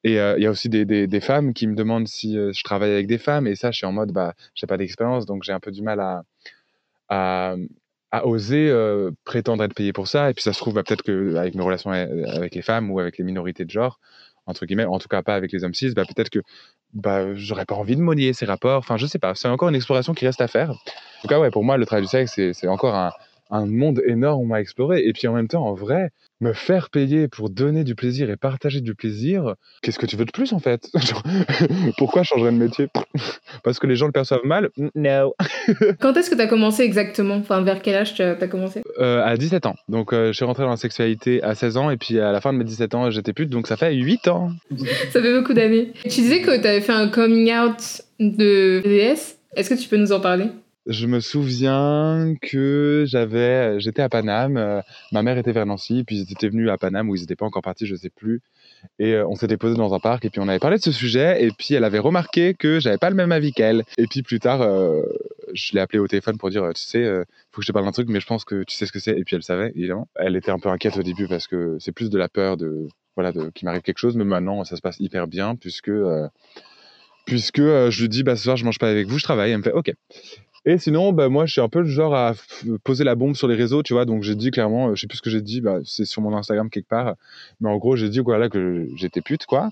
Et euh, il y a aussi des, femmes qui me demandent si euh, je travaille avec des femmes, et ça, je suis en mode, bah, j'ai pas d'expérience, donc j'ai un peu du mal à, à, oser euh, prétendre être payé pour ça. Et puis ça se trouve, bah, peut-être qu'avec mes relations avec les femmes ou avec les minorités de genre, entre guillemets, en tout cas pas avec les hommes cis, bah, peut-être que bah, j'aurais pas envie de monier ces rapports. Enfin, je sais pas, c'est encore une exploration qui reste à faire. En tout cas, ouais, pour moi, le travail du sexe, c'est encore un, un monde énorme à explorer. Et puis en même temps, en vrai, me faire payer pour donner du plaisir et partager du plaisir, qu'est-ce que tu veux de plus en fait? Pourquoi changer de métier? Parce que les gens le perçoivent mal? No. Quand est-ce que tu as commencé exactement? Enfin, vers quel âge tu as commencé? Euh, À 17 ans. Donc, euh, je suis rentré dans la sexualité à 16 ans et puis à la fin de mes 17 ans, j'étais pute, donc ça fait 8 ans. ça fait beaucoup d'années. Tu disais que tu avais fait un coming out de DS. Est-ce que tu peux nous en parler? Je me souviens que j'avais, j'étais à Paname, euh, ma mère était vers Nancy, puis ils étaient venus à Paname où ils n'étaient pas encore partis, je sais plus. Et euh, on s'était posé dans un parc et puis on avait parlé de ce sujet et puis elle avait remarqué que j'avais pas le même avis qu'elle. Et puis plus tard, euh, je l'ai appelée au téléphone pour dire, tu sais, faut que je te parle d'un truc, mais je pense que tu sais ce que c'est. Et puis elle savait évidemment. Elle était un peu inquiète au début parce que c'est plus de la peur de voilà qu'il m'arrive quelque chose, mais maintenant ça se passe hyper bien puisque puisque je lui dis bah ce soir je mange pas avec vous, je travaille. Elle me fait ok. Et sinon, bah, moi, je suis un peu le genre à poser la bombe sur les réseaux, tu vois. Donc, j'ai dit clairement, je sais plus ce que j'ai dit, bah, c'est sur mon Instagram quelque part. Mais en gros, j'ai dit voilà, que j'étais pute, quoi.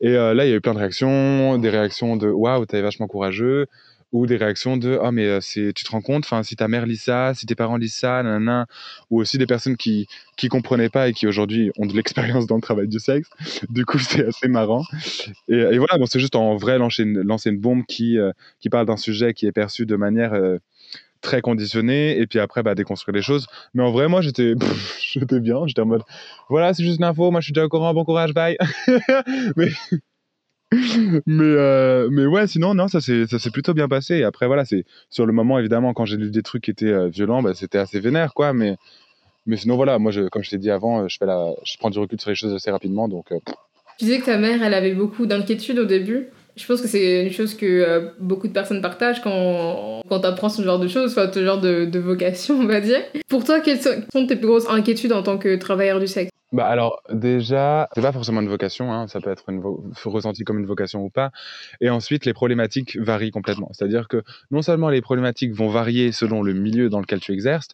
Et euh, là, il y a eu plein de réactions, des réactions de waouh, t'es vachement courageux. Ou des réactions de oh mais tu te rends compte? Si ta mère lit ça si tes parents lisent ça nanana ou aussi des personnes qui qui comprenaient pas et qui aujourd'hui ont de l'expérience dans le travail du sexe. Du coup c'est assez marrant. Et, voilà bon c'est juste en vrai lancer une, lancer une bombe qui qui parle d'un sujet qui est perçu de manière très conditionné et puis après bah, déconstruire les choses. Mais en vrai, moi j'étais j'étais bien, j'étais en mode voilà, c'est juste une info, moi je suis déjà au courant, bon courage, bye. mais euh, mais ouais, sinon non, ça s'est ça plutôt bien passé. Et après voilà, c'est sur le moment évidemment quand j'ai lu des trucs qui étaient euh, violents, bah, c'était assez vénère quoi, mais mais sinon voilà, moi comme je t'ai dit avant, euh, je je prends du recul sur les choses assez rapidement donc Tu disais que ta mère, elle avait beaucoup d'inquiétude au début je pense que c'est une chose que euh, beaucoup de personnes partagent quand, quand tu apprends ce genre de choses, ce genre de, vocation, on va dire. Pour toi, quelles sont tes plus grosses inquiétudes en tant que travailleur du sexe? Bah alors déjà, c'est pas forcément une vocation, hein, ça peut être ressenti comme une vocation ou pas. Et ensuite, les problématiques varient complètement. C'est-à-dire que non seulement les problématiques vont varier selon le milieu dans lequel tu exerces,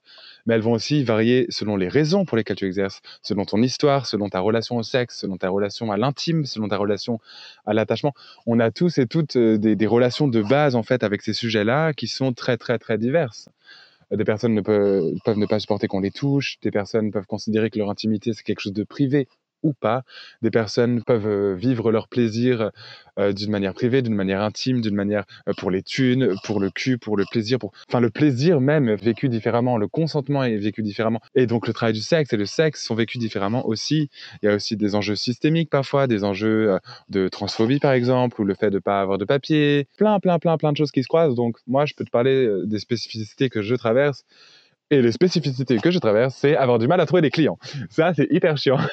mais elles vont aussi varier selon les raisons pour lesquelles tu exerces, selon ton histoire, selon ta relation au sexe, selon ta relation à l'intime, selon ta relation à l'attachement. On a tous et toutes euh, des, relations de base en fait avec ces sujets-là qui sont très très très diverses. Des personnes ne peuvent ne pas supporter qu'on les touche, des personnes peuvent considérer que leur intimité c'est quelque chose de privé ou pas. Des personnes peuvent vivre leur plaisir d'une manière privée, d'une manière intime, d'une manière pour les thunes, pour le cul, pour le plaisir, pour enfin le plaisir même vécu différemment, le consentement est vécu différemment. Et donc le travail du sexe et le sexe sont vécus différemment aussi. Il y a aussi des enjeux systémiques parfois, des enjeux de transphobie par exemple, ou le fait de pas avoir de papier, plein plein plein plein de choses qui se croisent. Donc moi je peux te parler des spécificités que je traverse et les spécificités que je traverse, c'est avoir du mal à trouver des clients. Ça, c'est hyper chiant.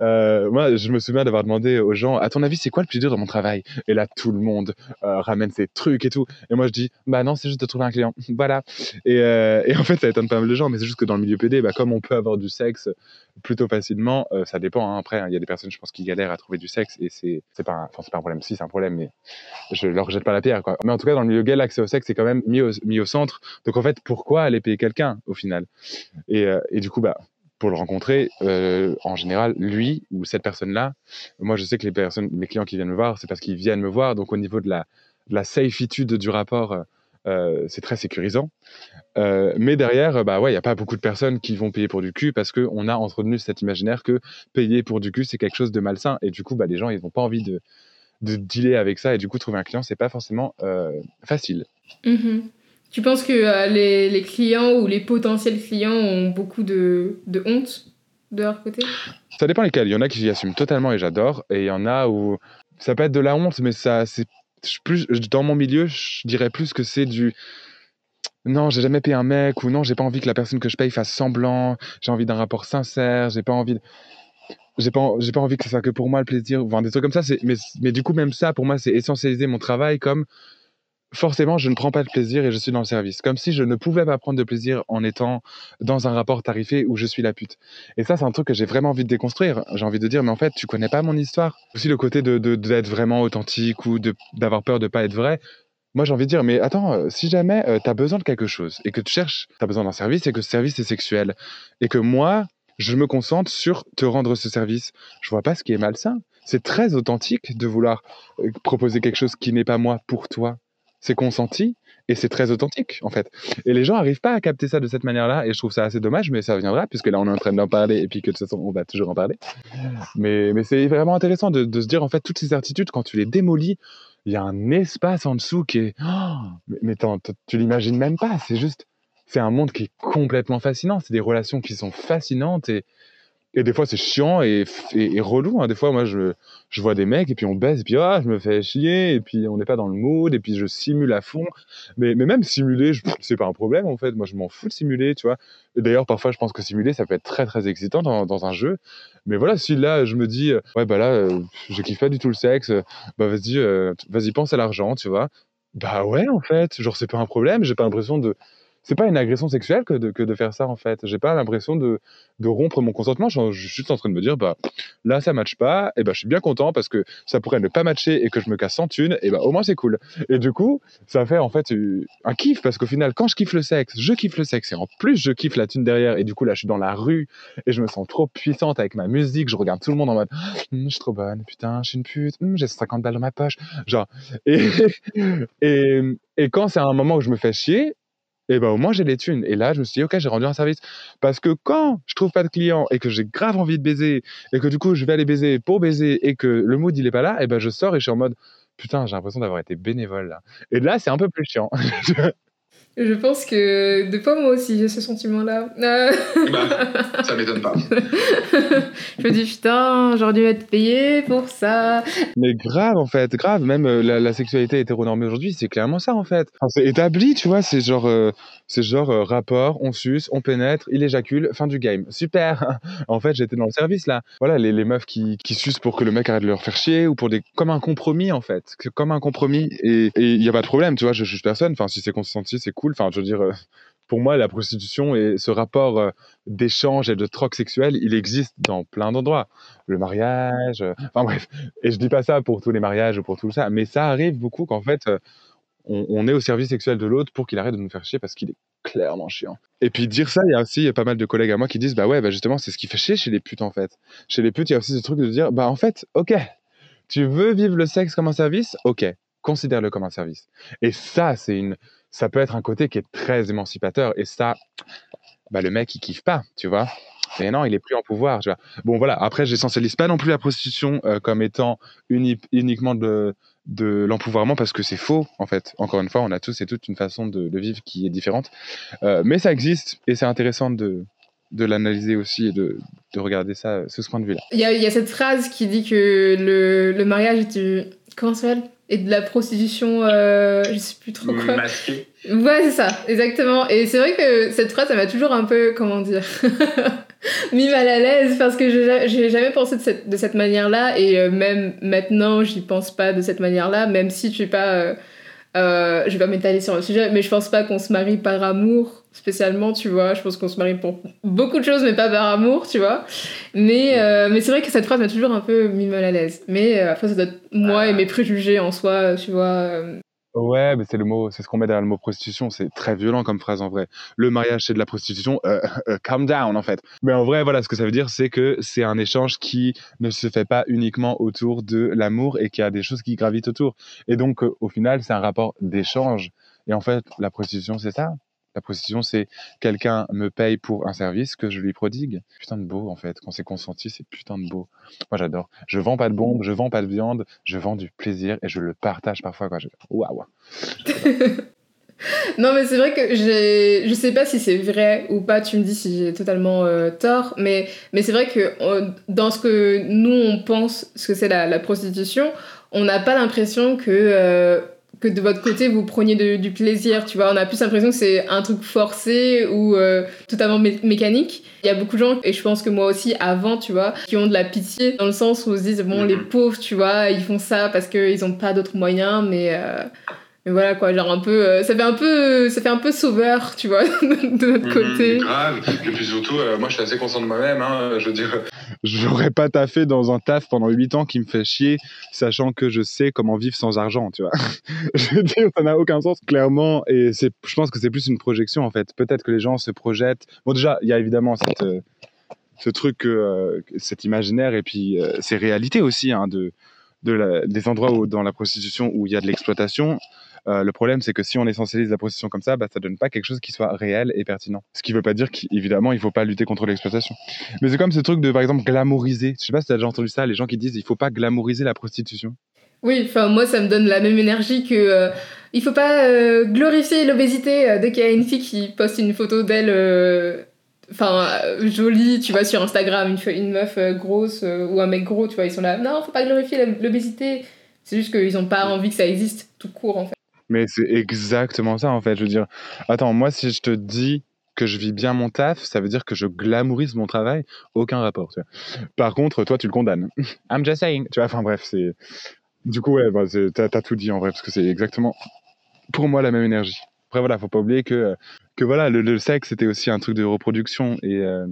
Euh, moi, je me souviens d'avoir demandé aux gens, à ton avis, c'est quoi le plus dur dans mon travail? Et là, tout le monde euh, ramène ses trucs et tout. Et moi, je dis, bah non, c'est juste de trouver un client. voilà. Et, euh, et, en fait, ça étonne pas mal de gens, mais c'est juste que dans le milieu PD, bah, comme on peut avoir du sexe plutôt facilement, euh, ça dépend. Hein. Après, il y a des personnes, je pense, qui galèrent à trouver du sexe et c'est pas, enfin, c'est pas un problème. Si, c'est un problème, mais je leur jette pas la pierre. Quoi. Mais en tout cas, dans le milieu gay, l'accès au sexe est quand même mis au, mis au centre. Donc en fait, pourquoi aller payer quelqu'un au final? Et, euh, et, du coup, bah, pour le rencontrer, euh, en général, lui ou cette personne-là, moi je sais que les personnes, mes clients qui viennent me voir, c'est parce qu'ils viennent me voir. Donc au niveau de la, de la safeitude du rapport, euh, c'est très sécurisant. Euh, mais derrière, bah ouais, il n'y a pas beaucoup de personnes qui vont payer pour du cul parce qu'on a entretenu cet imaginaire que payer pour du cul, c'est quelque chose de malsain. Et du coup, bah, les gens, ils n'ont pas envie de, de dealer avec ça. Et du coup, trouver un client, c'est pas forcément facile. Mm-hmm. Tu penses que euh, les, les, clients ou les potentiels clients ont beaucoup de, de, honte de leur côté? Ça dépend lesquels. Il y en a qui assument totalement et j'adore. Et il y en a où ça peut être de la honte, mais ça, c'est plus dans mon milieu, je dirais plus que c'est du non, j'ai jamais payé un mec ou non, j'ai pas envie que la personne que je paye fasse semblant. J'ai envie d'un rapport sincère. J'ai pas envie j'ai pas j'ai pas envie que ce soit que pour moi le plaisir enfin des trucs comme ça mais, mais du coup même ça pour moi c'est essentialiser mon travail comme forcément, je ne prends pas de plaisir et je suis dans le service. Comme si je ne pouvais pas prendre de plaisir en étant dans un rapport tarifé où je suis la pute. Et ça, c'est un truc que j'ai vraiment envie de déconstruire. J'ai envie de dire, mais en fait, tu connais pas mon histoire. Aussi le côté de d'être vraiment authentique ou d'avoir peur de pas être vrai. Moi, j'ai envie de dire, mais attends, euh, si jamais euh, tu as besoin de quelque chose et que tu cherches, tu as besoin d'un service et que ce service est sexuel et que moi, je me concentre sur te rendre ce service, je vois pas ce qui est malsain. C'est très authentique de vouloir euh, proposer quelque chose qui n'est pas moi pour toi c'est consenti et c'est très authentique en fait. Et les gens n'arrivent pas à capter ça de cette manière-là et je trouve ça assez dommage, mais ça viendra puisque là on est en train d'en parler et puis que de toute façon on va toujours en parler. Mais, mais c'est vraiment intéressant de, se dire en fait toutes ces certitudes quand tu les démolis, il y a un espace en dessous qui est, oh, mais, mais tu l'imagines même pas. C'est juste, c'est un monde qui est complètement fascinant. C'est des relations qui sont fascinantes et et des fois, c'est chiant et, relou. Hein. Des fois, moi, je, je vois des mecs et puis on baisse et puis ah, je me fais chier et puis on n'est pas dans le mood et puis je simule à fond. Mais, même simuler, c'est pas un problème en fait. Moi, je m'en fous de simuler, tu vois. D'ailleurs, parfois, je pense que simuler, ça peut être très très excitant dans, un jeu. Mais voilà, si là, je me dis, euh, ouais, bah là, euh, je kiffe pas du tout le sexe, bah vas-y, euh, vas-y, pense à l'argent, tu vois. Bah ouais, en fait, genre, c'est pas un problème. J'ai pas l'impression de c'est pas une agression sexuelle que de, faire ça en fait. J'ai pas l'impression de, rompre mon consentement. Je, suis juste en train de me dire, bah là ça matche pas, et bah je suis bien content parce que ça pourrait ne pas matcher et que je me casse sans thune, et bah au moins c'est cool. Et du coup, ça fait en fait un kiff parce qu'au final, quand je kiffe le sexe, je kiffe le sexe et en plus je kiffe la thune derrière. Et du coup là, je suis dans la rue et je me sens trop puissante avec ma musique. Je regarde tout le monde en mode, hm, je suis trop bonne, putain, je suis une pute, hm, j'ai 50 balles dans ma poche, genre. Et, et quand c'est un moment où je me fais chier, et ben au moins j'ai les thunes. Et là, je me suis dit, ok, j'ai rendu un service. Parce que quand je trouve pas de clients et que j'ai grave envie de baiser et que du coup je vais aller baiser pour baiser et que le mood il est pas là, et ben je sors et je suis en mode, putain, j'ai l'impression d'avoir été bénévole. Et là, c'est un peu plus chiant. Je pense que de fois moi aussi j'ai ce sentiment-là. Bah, ça m'étonne pas. je me dis putain, j'aurais dû être payé pour ça. Mais grave en fait, grave. Même euh, la, la, sexualité hétéronormée aujourd'hui, c'est clairement ça en fait. Enfin, c'est établi, tu vois. C'est genre, euh, c'est genre euh, rapport, on suce, on pénètre, il éjacule, fin du game. Super. en fait, j'étais dans le service là. Voilà, les, les meufs qui, qui sucent pour que le mec arrête de leur faire chier ou pour des comme un compromis en fait, comme un compromis. Et il y a pas de problème, tu vois. Je juge personne. Enfin, si c'est consenti, c'est cool. Enfin, je veux dire, euh, pour moi, la prostitution et ce rapport euh, d'échange et de troc sexuel, il existe dans plein d'endroits. Le mariage, euh, enfin bref. Et je dis pas ça pour tous les mariages ou pour tout ça, mais ça arrive beaucoup qu'en fait, on, est au service sexuel de l'autre pour qu'il arrête de nous faire chier parce qu'il est clairement chiant. Et puis dire ça, il y a aussi pas mal de collègues à moi qui disent, bah ouais, bah justement, c'est ce qui fait chier chez les putes en fait. Chez les putes, il y a aussi ce truc de dire, bah en fait, ok, tu veux vivre le sexe comme un service, ok, considère-le comme un service. Et ça, c'est une ça peut être un côté qui est très émancipateur. Et ça, bah, le mec, il kiffe pas, tu vois. Mais non, il est plus en pouvoir, tu vois. Bon, voilà. Après, j'essentialise pas non plus la prostitution euh, comme étant uniquement de, de l'empouvoirment parce que c'est faux, en fait. Encore une fois, on a tous et toutes une façon de, vivre qui est différente. Euh, mais ça existe et c'est intéressant de, l'analyser aussi et de, de, regarder ça sous ce point de vue-là. Il y a, cette phrase qui dit que le, le mariage est du... Comment ça s'appelle? Et de la prostitution, euh, je sais plus trop quoi. Masquée. Ouais, c'est ça, exactement. Et c'est vrai que cette phrase, ça m'a toujours un peu, comment dire, mis mal à l'aise parce que j'ai jamais pensé de cette, de cette manière-là et euh, même maintenant, j'y pense pas de cette manière-là, même si tu es pas. Euh, euh, je vais pas m'étaler sur le sujet, mais je pense pas qu'on se marie par amour spécialement, tu vois. Je pense qu'on se marie pour beaucoup de choses, mais pas par amour, tu vois. Mais, euh, mais c'est vrai que cette phrase m'a toujours un peu mis mal à l'aise. Mais euh, après, ça doit être moi et ah. mes préjugés en soi, tu vois. Euh. Ouais, mais c'est le mot, c'est ce qu'on met derrière le mot prostitution. C'est très violent comme phrase en vrai. Le mariage, c'est de la prostitution. Euh, calm down en fait. Mais en vrai, voilà, ce que ça veut dire, c'est que c'est un échange qui ne se fait pas uniquement autour de l'amour et qu'il y a des choses qui gravitent autour. Et donc, au final, c'est un rapport d'échange. Et en fait, la prostitution, c'est ça. La prostitution, c'est quelqu'un me paye pour un service que je lui prodigue. Putain de beau, en fait. Quand c'est consenti, c'est putain de beau. Moi, j'adore. Je vends pas de bombes, je vends pas de viande, je vends du plaisir et je le partage parfois. Quoi. Waouh! non, mais c'est vrai que. Je sais pas si c'est vrai ou pas, tu me dis si j'ai totalement euh, tort, mais, c'est vrai que dans ce que nous on pense ce que c'est la, la, prostitution, on n'a pas l'impression que. Euh, que de votre côté vous preniez du plaisir, tu vois. On a plus l'impression que c'est un truc forcé ou euh, totalement mécanique. Il y a beaucoup de gens, et je pense que moi aussi avant, tu vois, qui ont de la pitié dans le sens où ils se disent, bon, les mm-hmm. pauvres, tu vois, ils font ça parce qu'ils n'ont pas d'autres moyens, mais... Euh, mais voilà quoi, genre un peu, euh, ça fait un peu, ça fait un peu sauveur, tu vois, de notre mmh, côté. grave. Et puis surtout, euh, moi je suis assez conscient de moi-même, hein, je veux dire. J'aurais pas taffé dans un taf pendant 8 ans qui me fait chier, sachant que je sais comment vivre sans argent, tu vois. je veux dire, ça n'a aucun sens, clairement. Et c'est, je pense que c'est plus une projection en fait. Peut-être que les gens se projettent. Bon, déjà, il y a évidemment cette, euh, ce truc, cet imaginaire et puis ces réalités aussi, hein, de, de la, des endroits où, dans la prostitution où il y a de l'exploitation. Euh, le problème, c'est que si on essentialise la prostitution comme ça, bah, ça donne pas quelque chose qui soit réel et pertinent. Ce qui veut pas dire qu'évidemment, il faut pas lutter contre l'exploitation. Mais c'est comme ce truc de, par exemple, glamouriser. Je sais pas si tu as déjà entendu ça, les gens qui disent il faut pas glamouriser la prostitution. Oui, enfin moi ça me donne la même énergie que euh, il faut pas euh, glorifier l'obésité dès qu'il y a une fille qui poste une photo d'elle enfin jolie, tu vois sur Instagram une, une meuf grosse ou un mec gros, tu vois, ils sont là non, faut pas glorifier l'obésité. C'est juste qu'ils ont pas envie que ça existe tout court en fait. Mais c'est exactement ça, en fait. Je veux dire, attends, moi, si je te dis que je vis bien mon taf, ça veut dire que je glamourise mon travail, aucun rapport. Tu vois. Par contre, toi, tu le condamnes. I'm just saying. Tu vois, enfin bref, c'est. Du coup, ouais, bah, t'as as tout dit en vrai, parce que c'est exactement, pour moi, la même énergie. Après, voilà, faut pas oublier que que voilà, le, le sexe c'était aussi un truc de reproduction et, euh,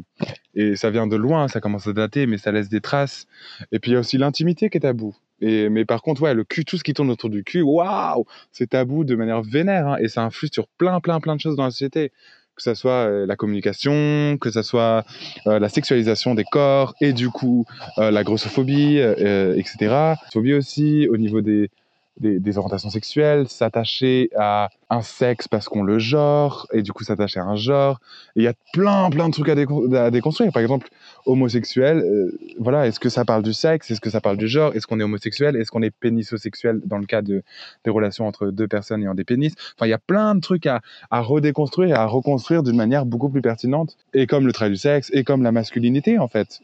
et ça vient de loin, ça commence à dater, mais ça laisse des traces. Et puis il y a aussi l'intimité qui est tabou. Et, mais par contre, ouais, le cul, tout ce qui tourne autour du cul, waouh, c'est tabou de manière vénère hein, et ça influe sur plein, plein, plein de choses dans la société. Que ça soit euh, la communication, que ça soit euh, la sexualisation des corps et du coup euh, la grossophobie, etc. Phobie aussi au niveau des, des, orientations sexuelles, s'attacher à un sexe parce qu'on le genre, et du coup s'attacher à un genre. Il y a plein, plein de trucs à, décon- à déconstruire. Par exemple, homosexuel, euh, voilà, est-ce que ça parle du sexe? Est-ce que ça parle du genre? Est-ce qu'on est homosexuel? Est-ce qu'on est pénisosexuel dans le cas de, des relations entre deux personnes ayant des pénis? Enfin, il y a plein de trucs à, à redéconstruire et à reconstruire d'une manière beaucoup plus pertinente. Et comme le trait du sexe, et comme la masculinité, en fait.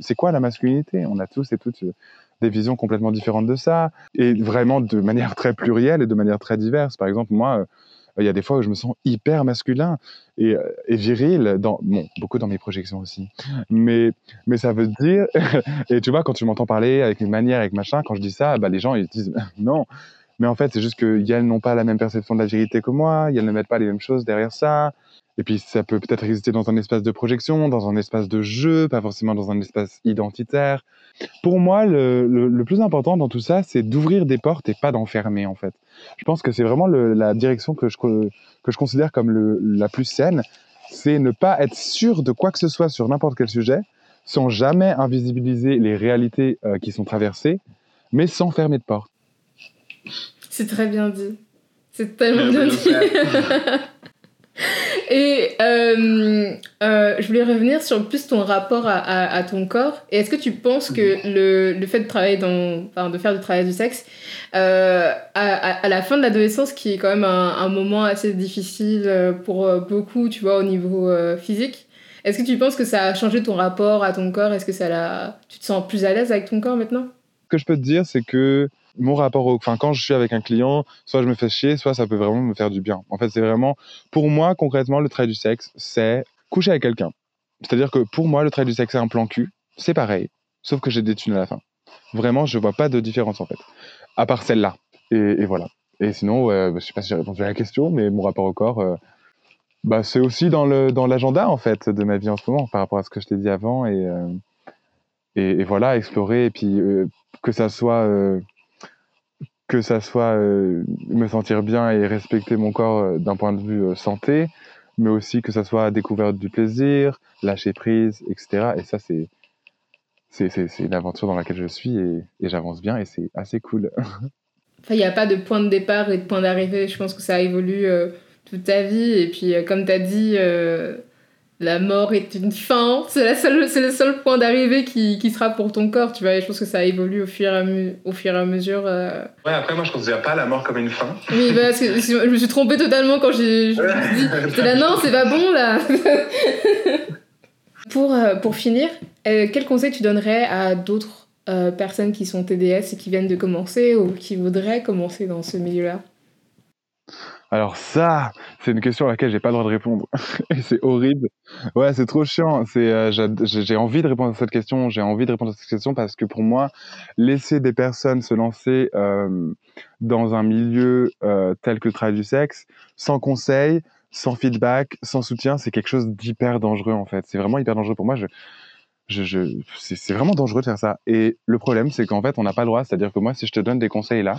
C'est quoi la masculinité? On a tous et toutes euh, des visions complètement différentes de ça, et vraiment de manière très plurielle et de manière très diverse. Par exemple, moi, euh, il y a des fois où je me sens hyper masculin et, euh, et viril, dans, bon, beaucoup dans mes projections aussi. Mais, mais ça veut dire, et tu vois, quand tu m'entends parler avec mes manières, avec machin, quand je dis ça, bah, les gens ils disent non. Mais en fait, c'est juste que Yel n'ont pas la même perception de la vérité que moi, Yel ne mettent pas les mêmes choses derrière ça. Et puis, ça peut peut-être exister dans un espace de projection, dans un espace de jeu, pas forcément dans un espace identitaire. Pour moi, le, plus important dans tout ça, c'est d'ouvrir des portes et pas d'enfermer, en fait. Je pense que c'est vraiment la direction que je, que je considère comme la plus saine. C'est ne pas être sûr de quoi que ce soit sur n'importe quel sujet, sans jamais invisibiliser les réalités euh, qui sont traversées, mais sans fermer de porte. C'est très bien dit. C'est tellement bien dit. Et euh, euh, je voulais revenir sur plus ton rapport à, à, à ton corps. Et est-ce que tu penses que le, le fait de travailler dans, enfin, de faire du travail du sexe, euh, à, à, à, la fin de l'adolescence, qui est quand même un, un, moment assez difficile pour beaucoup, tu vois, au niveau physique, est-ce que tu penses que ça a changé ton rapport à ton corps? Est-ce que ça l'a, tu te sens plus à l'aise avec ton corps maintenant? Ce que je peux te dire, c'est que mon rapport au, enfin, quand je suis avec un client, soit je me fais chier, soit ça peut vraiment me faire du bien. En fait, c'est vraiment, pour moi, concrètement, le trait du sexe, c'est coucher avec quelqu'un. C'est-à-dire que pour moi, le trait du sexe, c'est un plan cul. C'est pareil, sauf que j'ai des thunes à la fin. Vraiment, je vois pas de différence, en fait. À part celle-là. Et, voilà. Et sinon, ouais, je sais pas si j'ai répondu à la question, mais mon rapport au corps, euh, bah, c'est aussi dans le, dans l'agenda, en fait, de ma vie en ce moment, par rapport à ce que je t'ai dit avant. Et, euh, et, voilà, explorer, et puis, euh, que ça soit, euh, que ça soit euh, me sentir bien et respecter mon corps euh, d'un point de vue euh, santé, mais aussi que ça soit découverte du plaisir, lâcher prise, etc. Et ça, c'est c'est une aventure dans laquelle je suis et, et j'avance bien et c'est assez cool. Il n'y a pas de point de départ et de point d'arrivée. Je pense que ça évolue toute ta vie. Et puis, comme tu as dit, la mort est une fin. C'est le seul point d'arrivée qui, qui, sera pour ton corps, tu vois. Et je pense que ça évolue au fur et à, au fur et à mesure. Euh... Ouais, après, moi, je considère pas la mort comme une fin. Oui, parce que je me suis trompée totalement quand j'ai dit, j'étais là, non, c'est pas bon, là. pour, euh, pour finir, euh, quel conseil tu donnerais à d'autres personnes qui sont TDS et qui viennent de commencer ou qui voudraient commencer dans ce milieu-là? Alors ça, c'est une question à laquelle j'ai pas le droit de répondre. Et c'est horrible. Ouais, c'est trop chiant. C'est, euh, j'ai envie de répondre à cette question. J'ai envie de répondre à cette question parce que pour moi, laisser des personnes se lancer euh, dans un milieu euh, tel que le travail du sexe, sans conseil, sans feedback, sans soutien, c'est quelque chose d'hyper dangereux en fait. C'est vraiment hyper dangereux pour moi. C'est vraiment dangereux de faire ça. Et le problème, c'est qu'en fait, on n'a pas le droit. C'est-à-dire que moi, si je te donne des conseils là,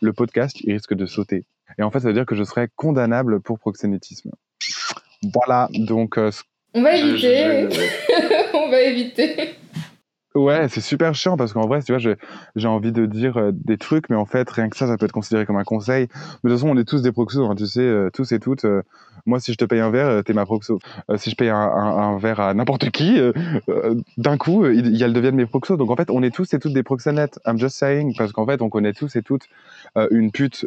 le podcast, il risque de sauter. Et en fait, ça veut dire que je serais condamnable pour proxénétisme. Voilà, donc... Euh, on va éviter. On va éviter. Ouais, c'est super chiant parce qu'en vrai, tu vois, j'ai envie de dire euh, des trucs, mais en fait, rien que ça, ça peut être considéré comme un conseil. Mais de toute façon, on est tous des proxos, hein, tu sais, euh, tous et toutes. Euh, moi, si je te paye un verre, t'es ma proxo. Euh, si je paye un, verre à n'importe qui, euh, d'un coup, il, il, elles deviennent mes proxos. Donc en fait, on est tous et toutes des proxénètes. I'm just saying, parce qu'en fait, on connaît tous et toutes une pute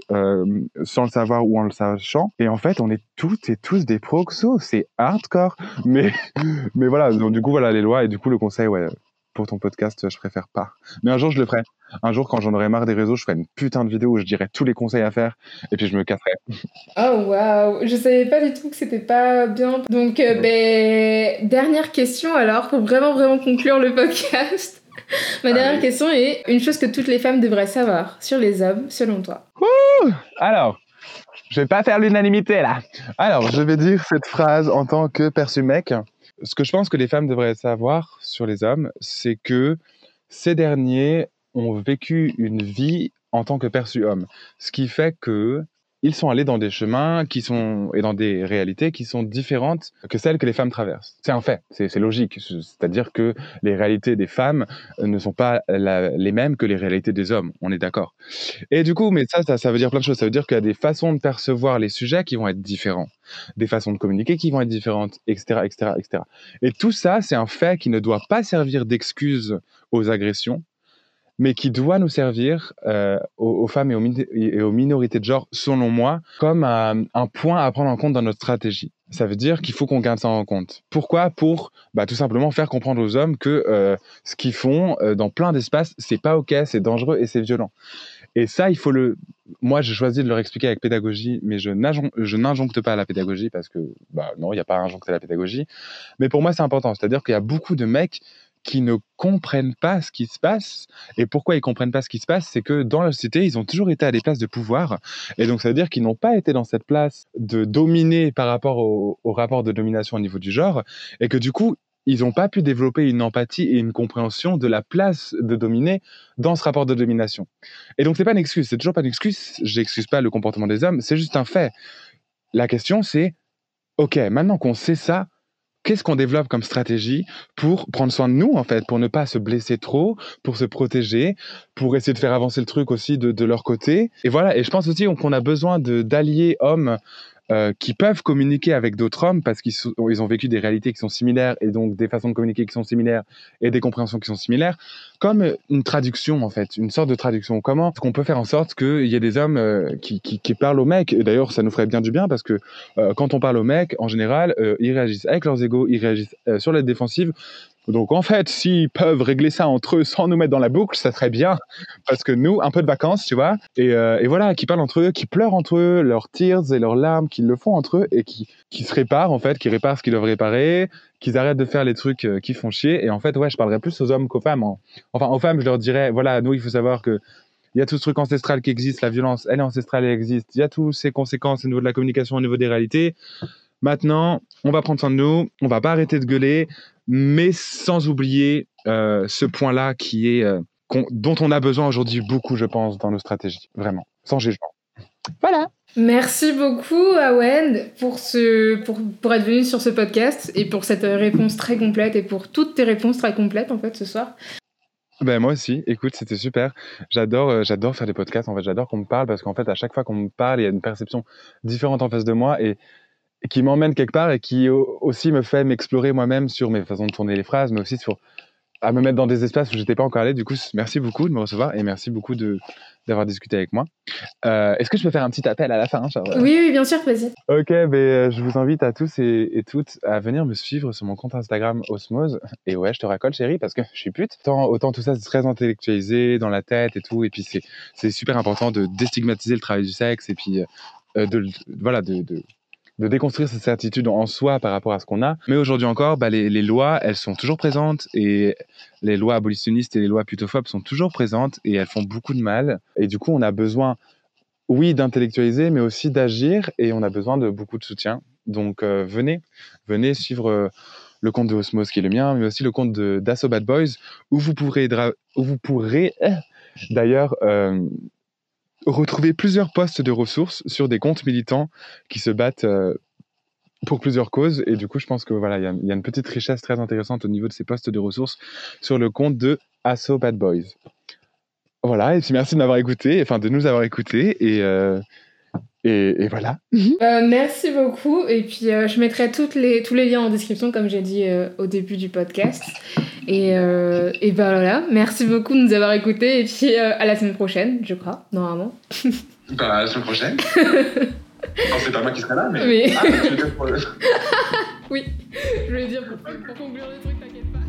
sans le savoir ou en le sachant. Et en fait, on est toutes et tous des proxos. C'est hardcore. Mais, mais voilà, donc du coup, voilà les lois. Et du coup, le conseil, ouais pour ton podcast, je préfère pas. Mais un jour, je le ferai. Un jour, quand j'en aurai marre des réseaux, je ferai une putain de vidéo où je dirai tous les conseils à faire et puis je me casserai. Oh waouh, je savais pas du tout que c'était pas bien. Donc, euh, ben, dernière question alors, pour vraiment, vraiment conclure le podcast. Ma dernière Allez. question est une chose que toutes les femmes devraient savoir sur les hommes, selon toi. Ouh alors, Je vais pas faire l'unanimité là. Alors, je vais dire cette phrase en tant que perçu mec. Ce que je pense que les femmes devraient savoir sur les hommes, c'est que ces derniers ont vécu une vie en tant que perçu homme. Ce qui fait que ils sont allés dans des chemins qui sont et dans des réalités qui sont différentes que celles que les femmes traversent. C'est un fait, c'est logique. C'est-à-dire que les réalités des femmes ne sont pas les mêmes que les réalités des hommes. On est d'accord. Et du coup, mais ça, ça, ça veut dire plein de choses. Ça veut dire qu'il y a des façons de percevoir les sujets qui vont être différents, des façons de communiquer qui vont être différentes, etc., etc., etc. Et tout ça, c'est un fait qui ne doit pas servir d'excuse aux agressions, mais qui doit nous servir euh, aux, femmes et aux, minorités de genre, selon moi, comme un, point à prendre en compte dans notre stratégie. Ça veut dire qu'il faut qu'on garde ça en compte. Pourquoi? Pour bah, tout simplement faire comprendre aux hommes que euh, ce qu'ils font euh, dans plein d'espaces, c'est pas ok, c'est dangereux et c'est violent. Et ça, il faut le. Moi, j'ai choisi de leur expliquer avec pédagogie, mais je n'injoncte pas à la pédagogie parce que, bah, non, il n'y a pas à injoncter à la pédagogie. Mais pour moi, c'est important. C'est-à-dire qu'il y a beaucoup de mecs qui ne comprennent pas ce qui se passe. Et pourquoi ils comprennent pas ce qui se passe? C'est que dans la société, ils ont toujours été à des places de pouvoir. Et donc, ça veut dire qu'ils n'ont pas été dans cette place de dominer par rapport au, rapport de domination au niveau du genre. Et que du coup, ils n'ont pas pu développer une empathie et une compréhension de la place de dominer dans ce rapport de domination. Et donc, c'est pas une excuse. C'est toujours pas une excuse. J'excuse pas le comportement des hommes. C'est juste un fait. La question, c'est, OK, maintenant qu'on sait ça, qu'est-ce qu'on développe comme stratégie pour prendre soin de nous, en fait, pour ne pas se blesser trop, pour se protéger, pour essayer de faire avancer le truc aussi de, de leur côté. Et voilà, et je pense aussi qu'on a besoin d'alliés hommes euh, qui peuvent communiquer avec d'autres hommes parce qu'ils ils ont vécu des réalités qui sont similaires et donc des façons de communiquer qui sont similaires et des compréhensions qui sont similaires, comme une traduction en fait, une sorte de traduction. Comment est-ce qu'on peut faire en sorte qu'il y ait des hommes euh, qui, parlent aux mecs D'ailleurs, ça nous ferait bien du bien parce que euh, quand on parle aux mecs, en général, ils réagissent avec leurs égaux, ils réagissent sur l'aide défensive. Donc en fait, s'ils peuvent régler ça entre eux sans nous mettre dans la boucle, ça serait bien. Parce que nous, un peu de vacances, tu vois. Et, euh, voilà, qui parlent entre eux, qui pleurent entre eux, leurs tears et leurs larmes, qu'ils le font entre eux et qui, qui se réparent en fait, qui réparent ce qu'ils doivent réparer, qu'ils arrêtent de faire les trucs euh, qui font chier. Et en fait, ouais, je parlerais plus aux hommes qu'aux femmes. Hein. Enfin, aux femmes, je leur dirais, voilà, nous, il faut savoir que il y a tout ce truc ancestral qui existe, la violence, elle est ancestrale, elle existe. Il y a toutes ces conséquences au niveau de la communication, au niveau des réalités. Maintenant, on va prendre soin de nous, on va pas arrêter de gueuler, mais sans oublier euh, ce point-là qui est euh, dont on a besoin aujourd'hui beaucoup, je pense, dans nos stratégies, vraiment, sans jugement. Voilà. Merci beaucoup, Awen, pour, ce, pour, pour être venu sur ce podcast et pour cette réponse très complète et pour toutes tes réponses très complètes, en fait, ce soir. Ben moi aussi, écoute, c'était super. J'adore, euh, j'adore faire des podcasts. En fait, j'adore qu'on me parle parce qu'en fait, à chaque fois qu'on me parle, il y a une perception différente en face de moi et qui m'emmène quelque part et qui aussi me fait m'explorer moi-même sur mes façons de tourner les phrases, mais aussi sur à me mettre dans des espaces où j'étais pas encore allé. Du coup, merci beaucoup de me recevoir et merci beaucoup de d'avoir discuté avec moi. Euh, Est-ce que je peux faire un petit appel à la fin oui, oui, bien sûr, vas-y. Ok, ben, euh, je vous invite à tous et, et, toutes à venir me suivre sur mon compte Instagram Osmose. Et ouais, je te raccole, chérie, parce que je suis pute. Autant, autant tout ça, c'est très intellectualisé dans la tête et tout. Et puis, c'est super important de déstigmatiser le travail du sexe et puis euh, de, voilà, de, de de déconstruire cette certitude en soi par rapport à ce qu'on a. Mais aujourd'hui encore, bah, les, lois, elles sont toujours présentes et les lois abolitionnistes et les lois putophobes sont toujours présentes et elles font beaucoup de mal. Et du coup, on a besoin, oui, d'intellectualiser, mais aussi d'agir et on a besoin de beaucoup de soutien. Donc euh, venez, venez suivre euh, le compte de Osmos qui est le mien, mais aussi le compte d'Asso Bad Boys où vous pourrez, pourrez d'ailleurs euh, retrouver plusieurs postes de ressources sur des comptes militants qui se battent euh, pour plusieurs causes. Et du coup, je pense que voilà, il y, a une petite richesse très intéressante au niveau de ces postes de ressources sur le compte de Asso Bad Boys. Voilà, et puis merci de m'avoir écouté, enfin de nous avoir écoutés. Et, euh, et, voilà. Euh, merci beaucoup. Et puis, euh, je mettrai toutes les, tous les liens en description, comme j'ai dit euh, au début du podcast. Et, et ben voilà. Merci beaucoup de nous avoir écoutés. Et puis, à la semaine prochaine, je crois, normalement. Bah, à la semaine prochaine. non, c'est pas moi qui serai là, mais. Ah, oui, je voulais dire pour, pour conclure le truc, t'inquiète pas.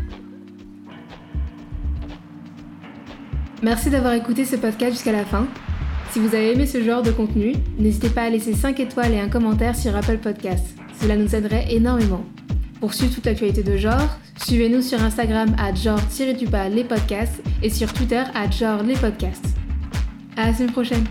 Merci d'avoir écouté ce podcast jusqu'à la fin. Si vous avez aimé ce genre de contenu, n'hésitez pas à laisser 5 étoiles et un commentaire sur Apple Podcasts. Cela nous aiderait énormément. Pour suivre toute l'actualité de genre, suivez-nous sur Instagram à genre-les podcasts et sur Twitter à genre les podcasts. À la semaine prochaine!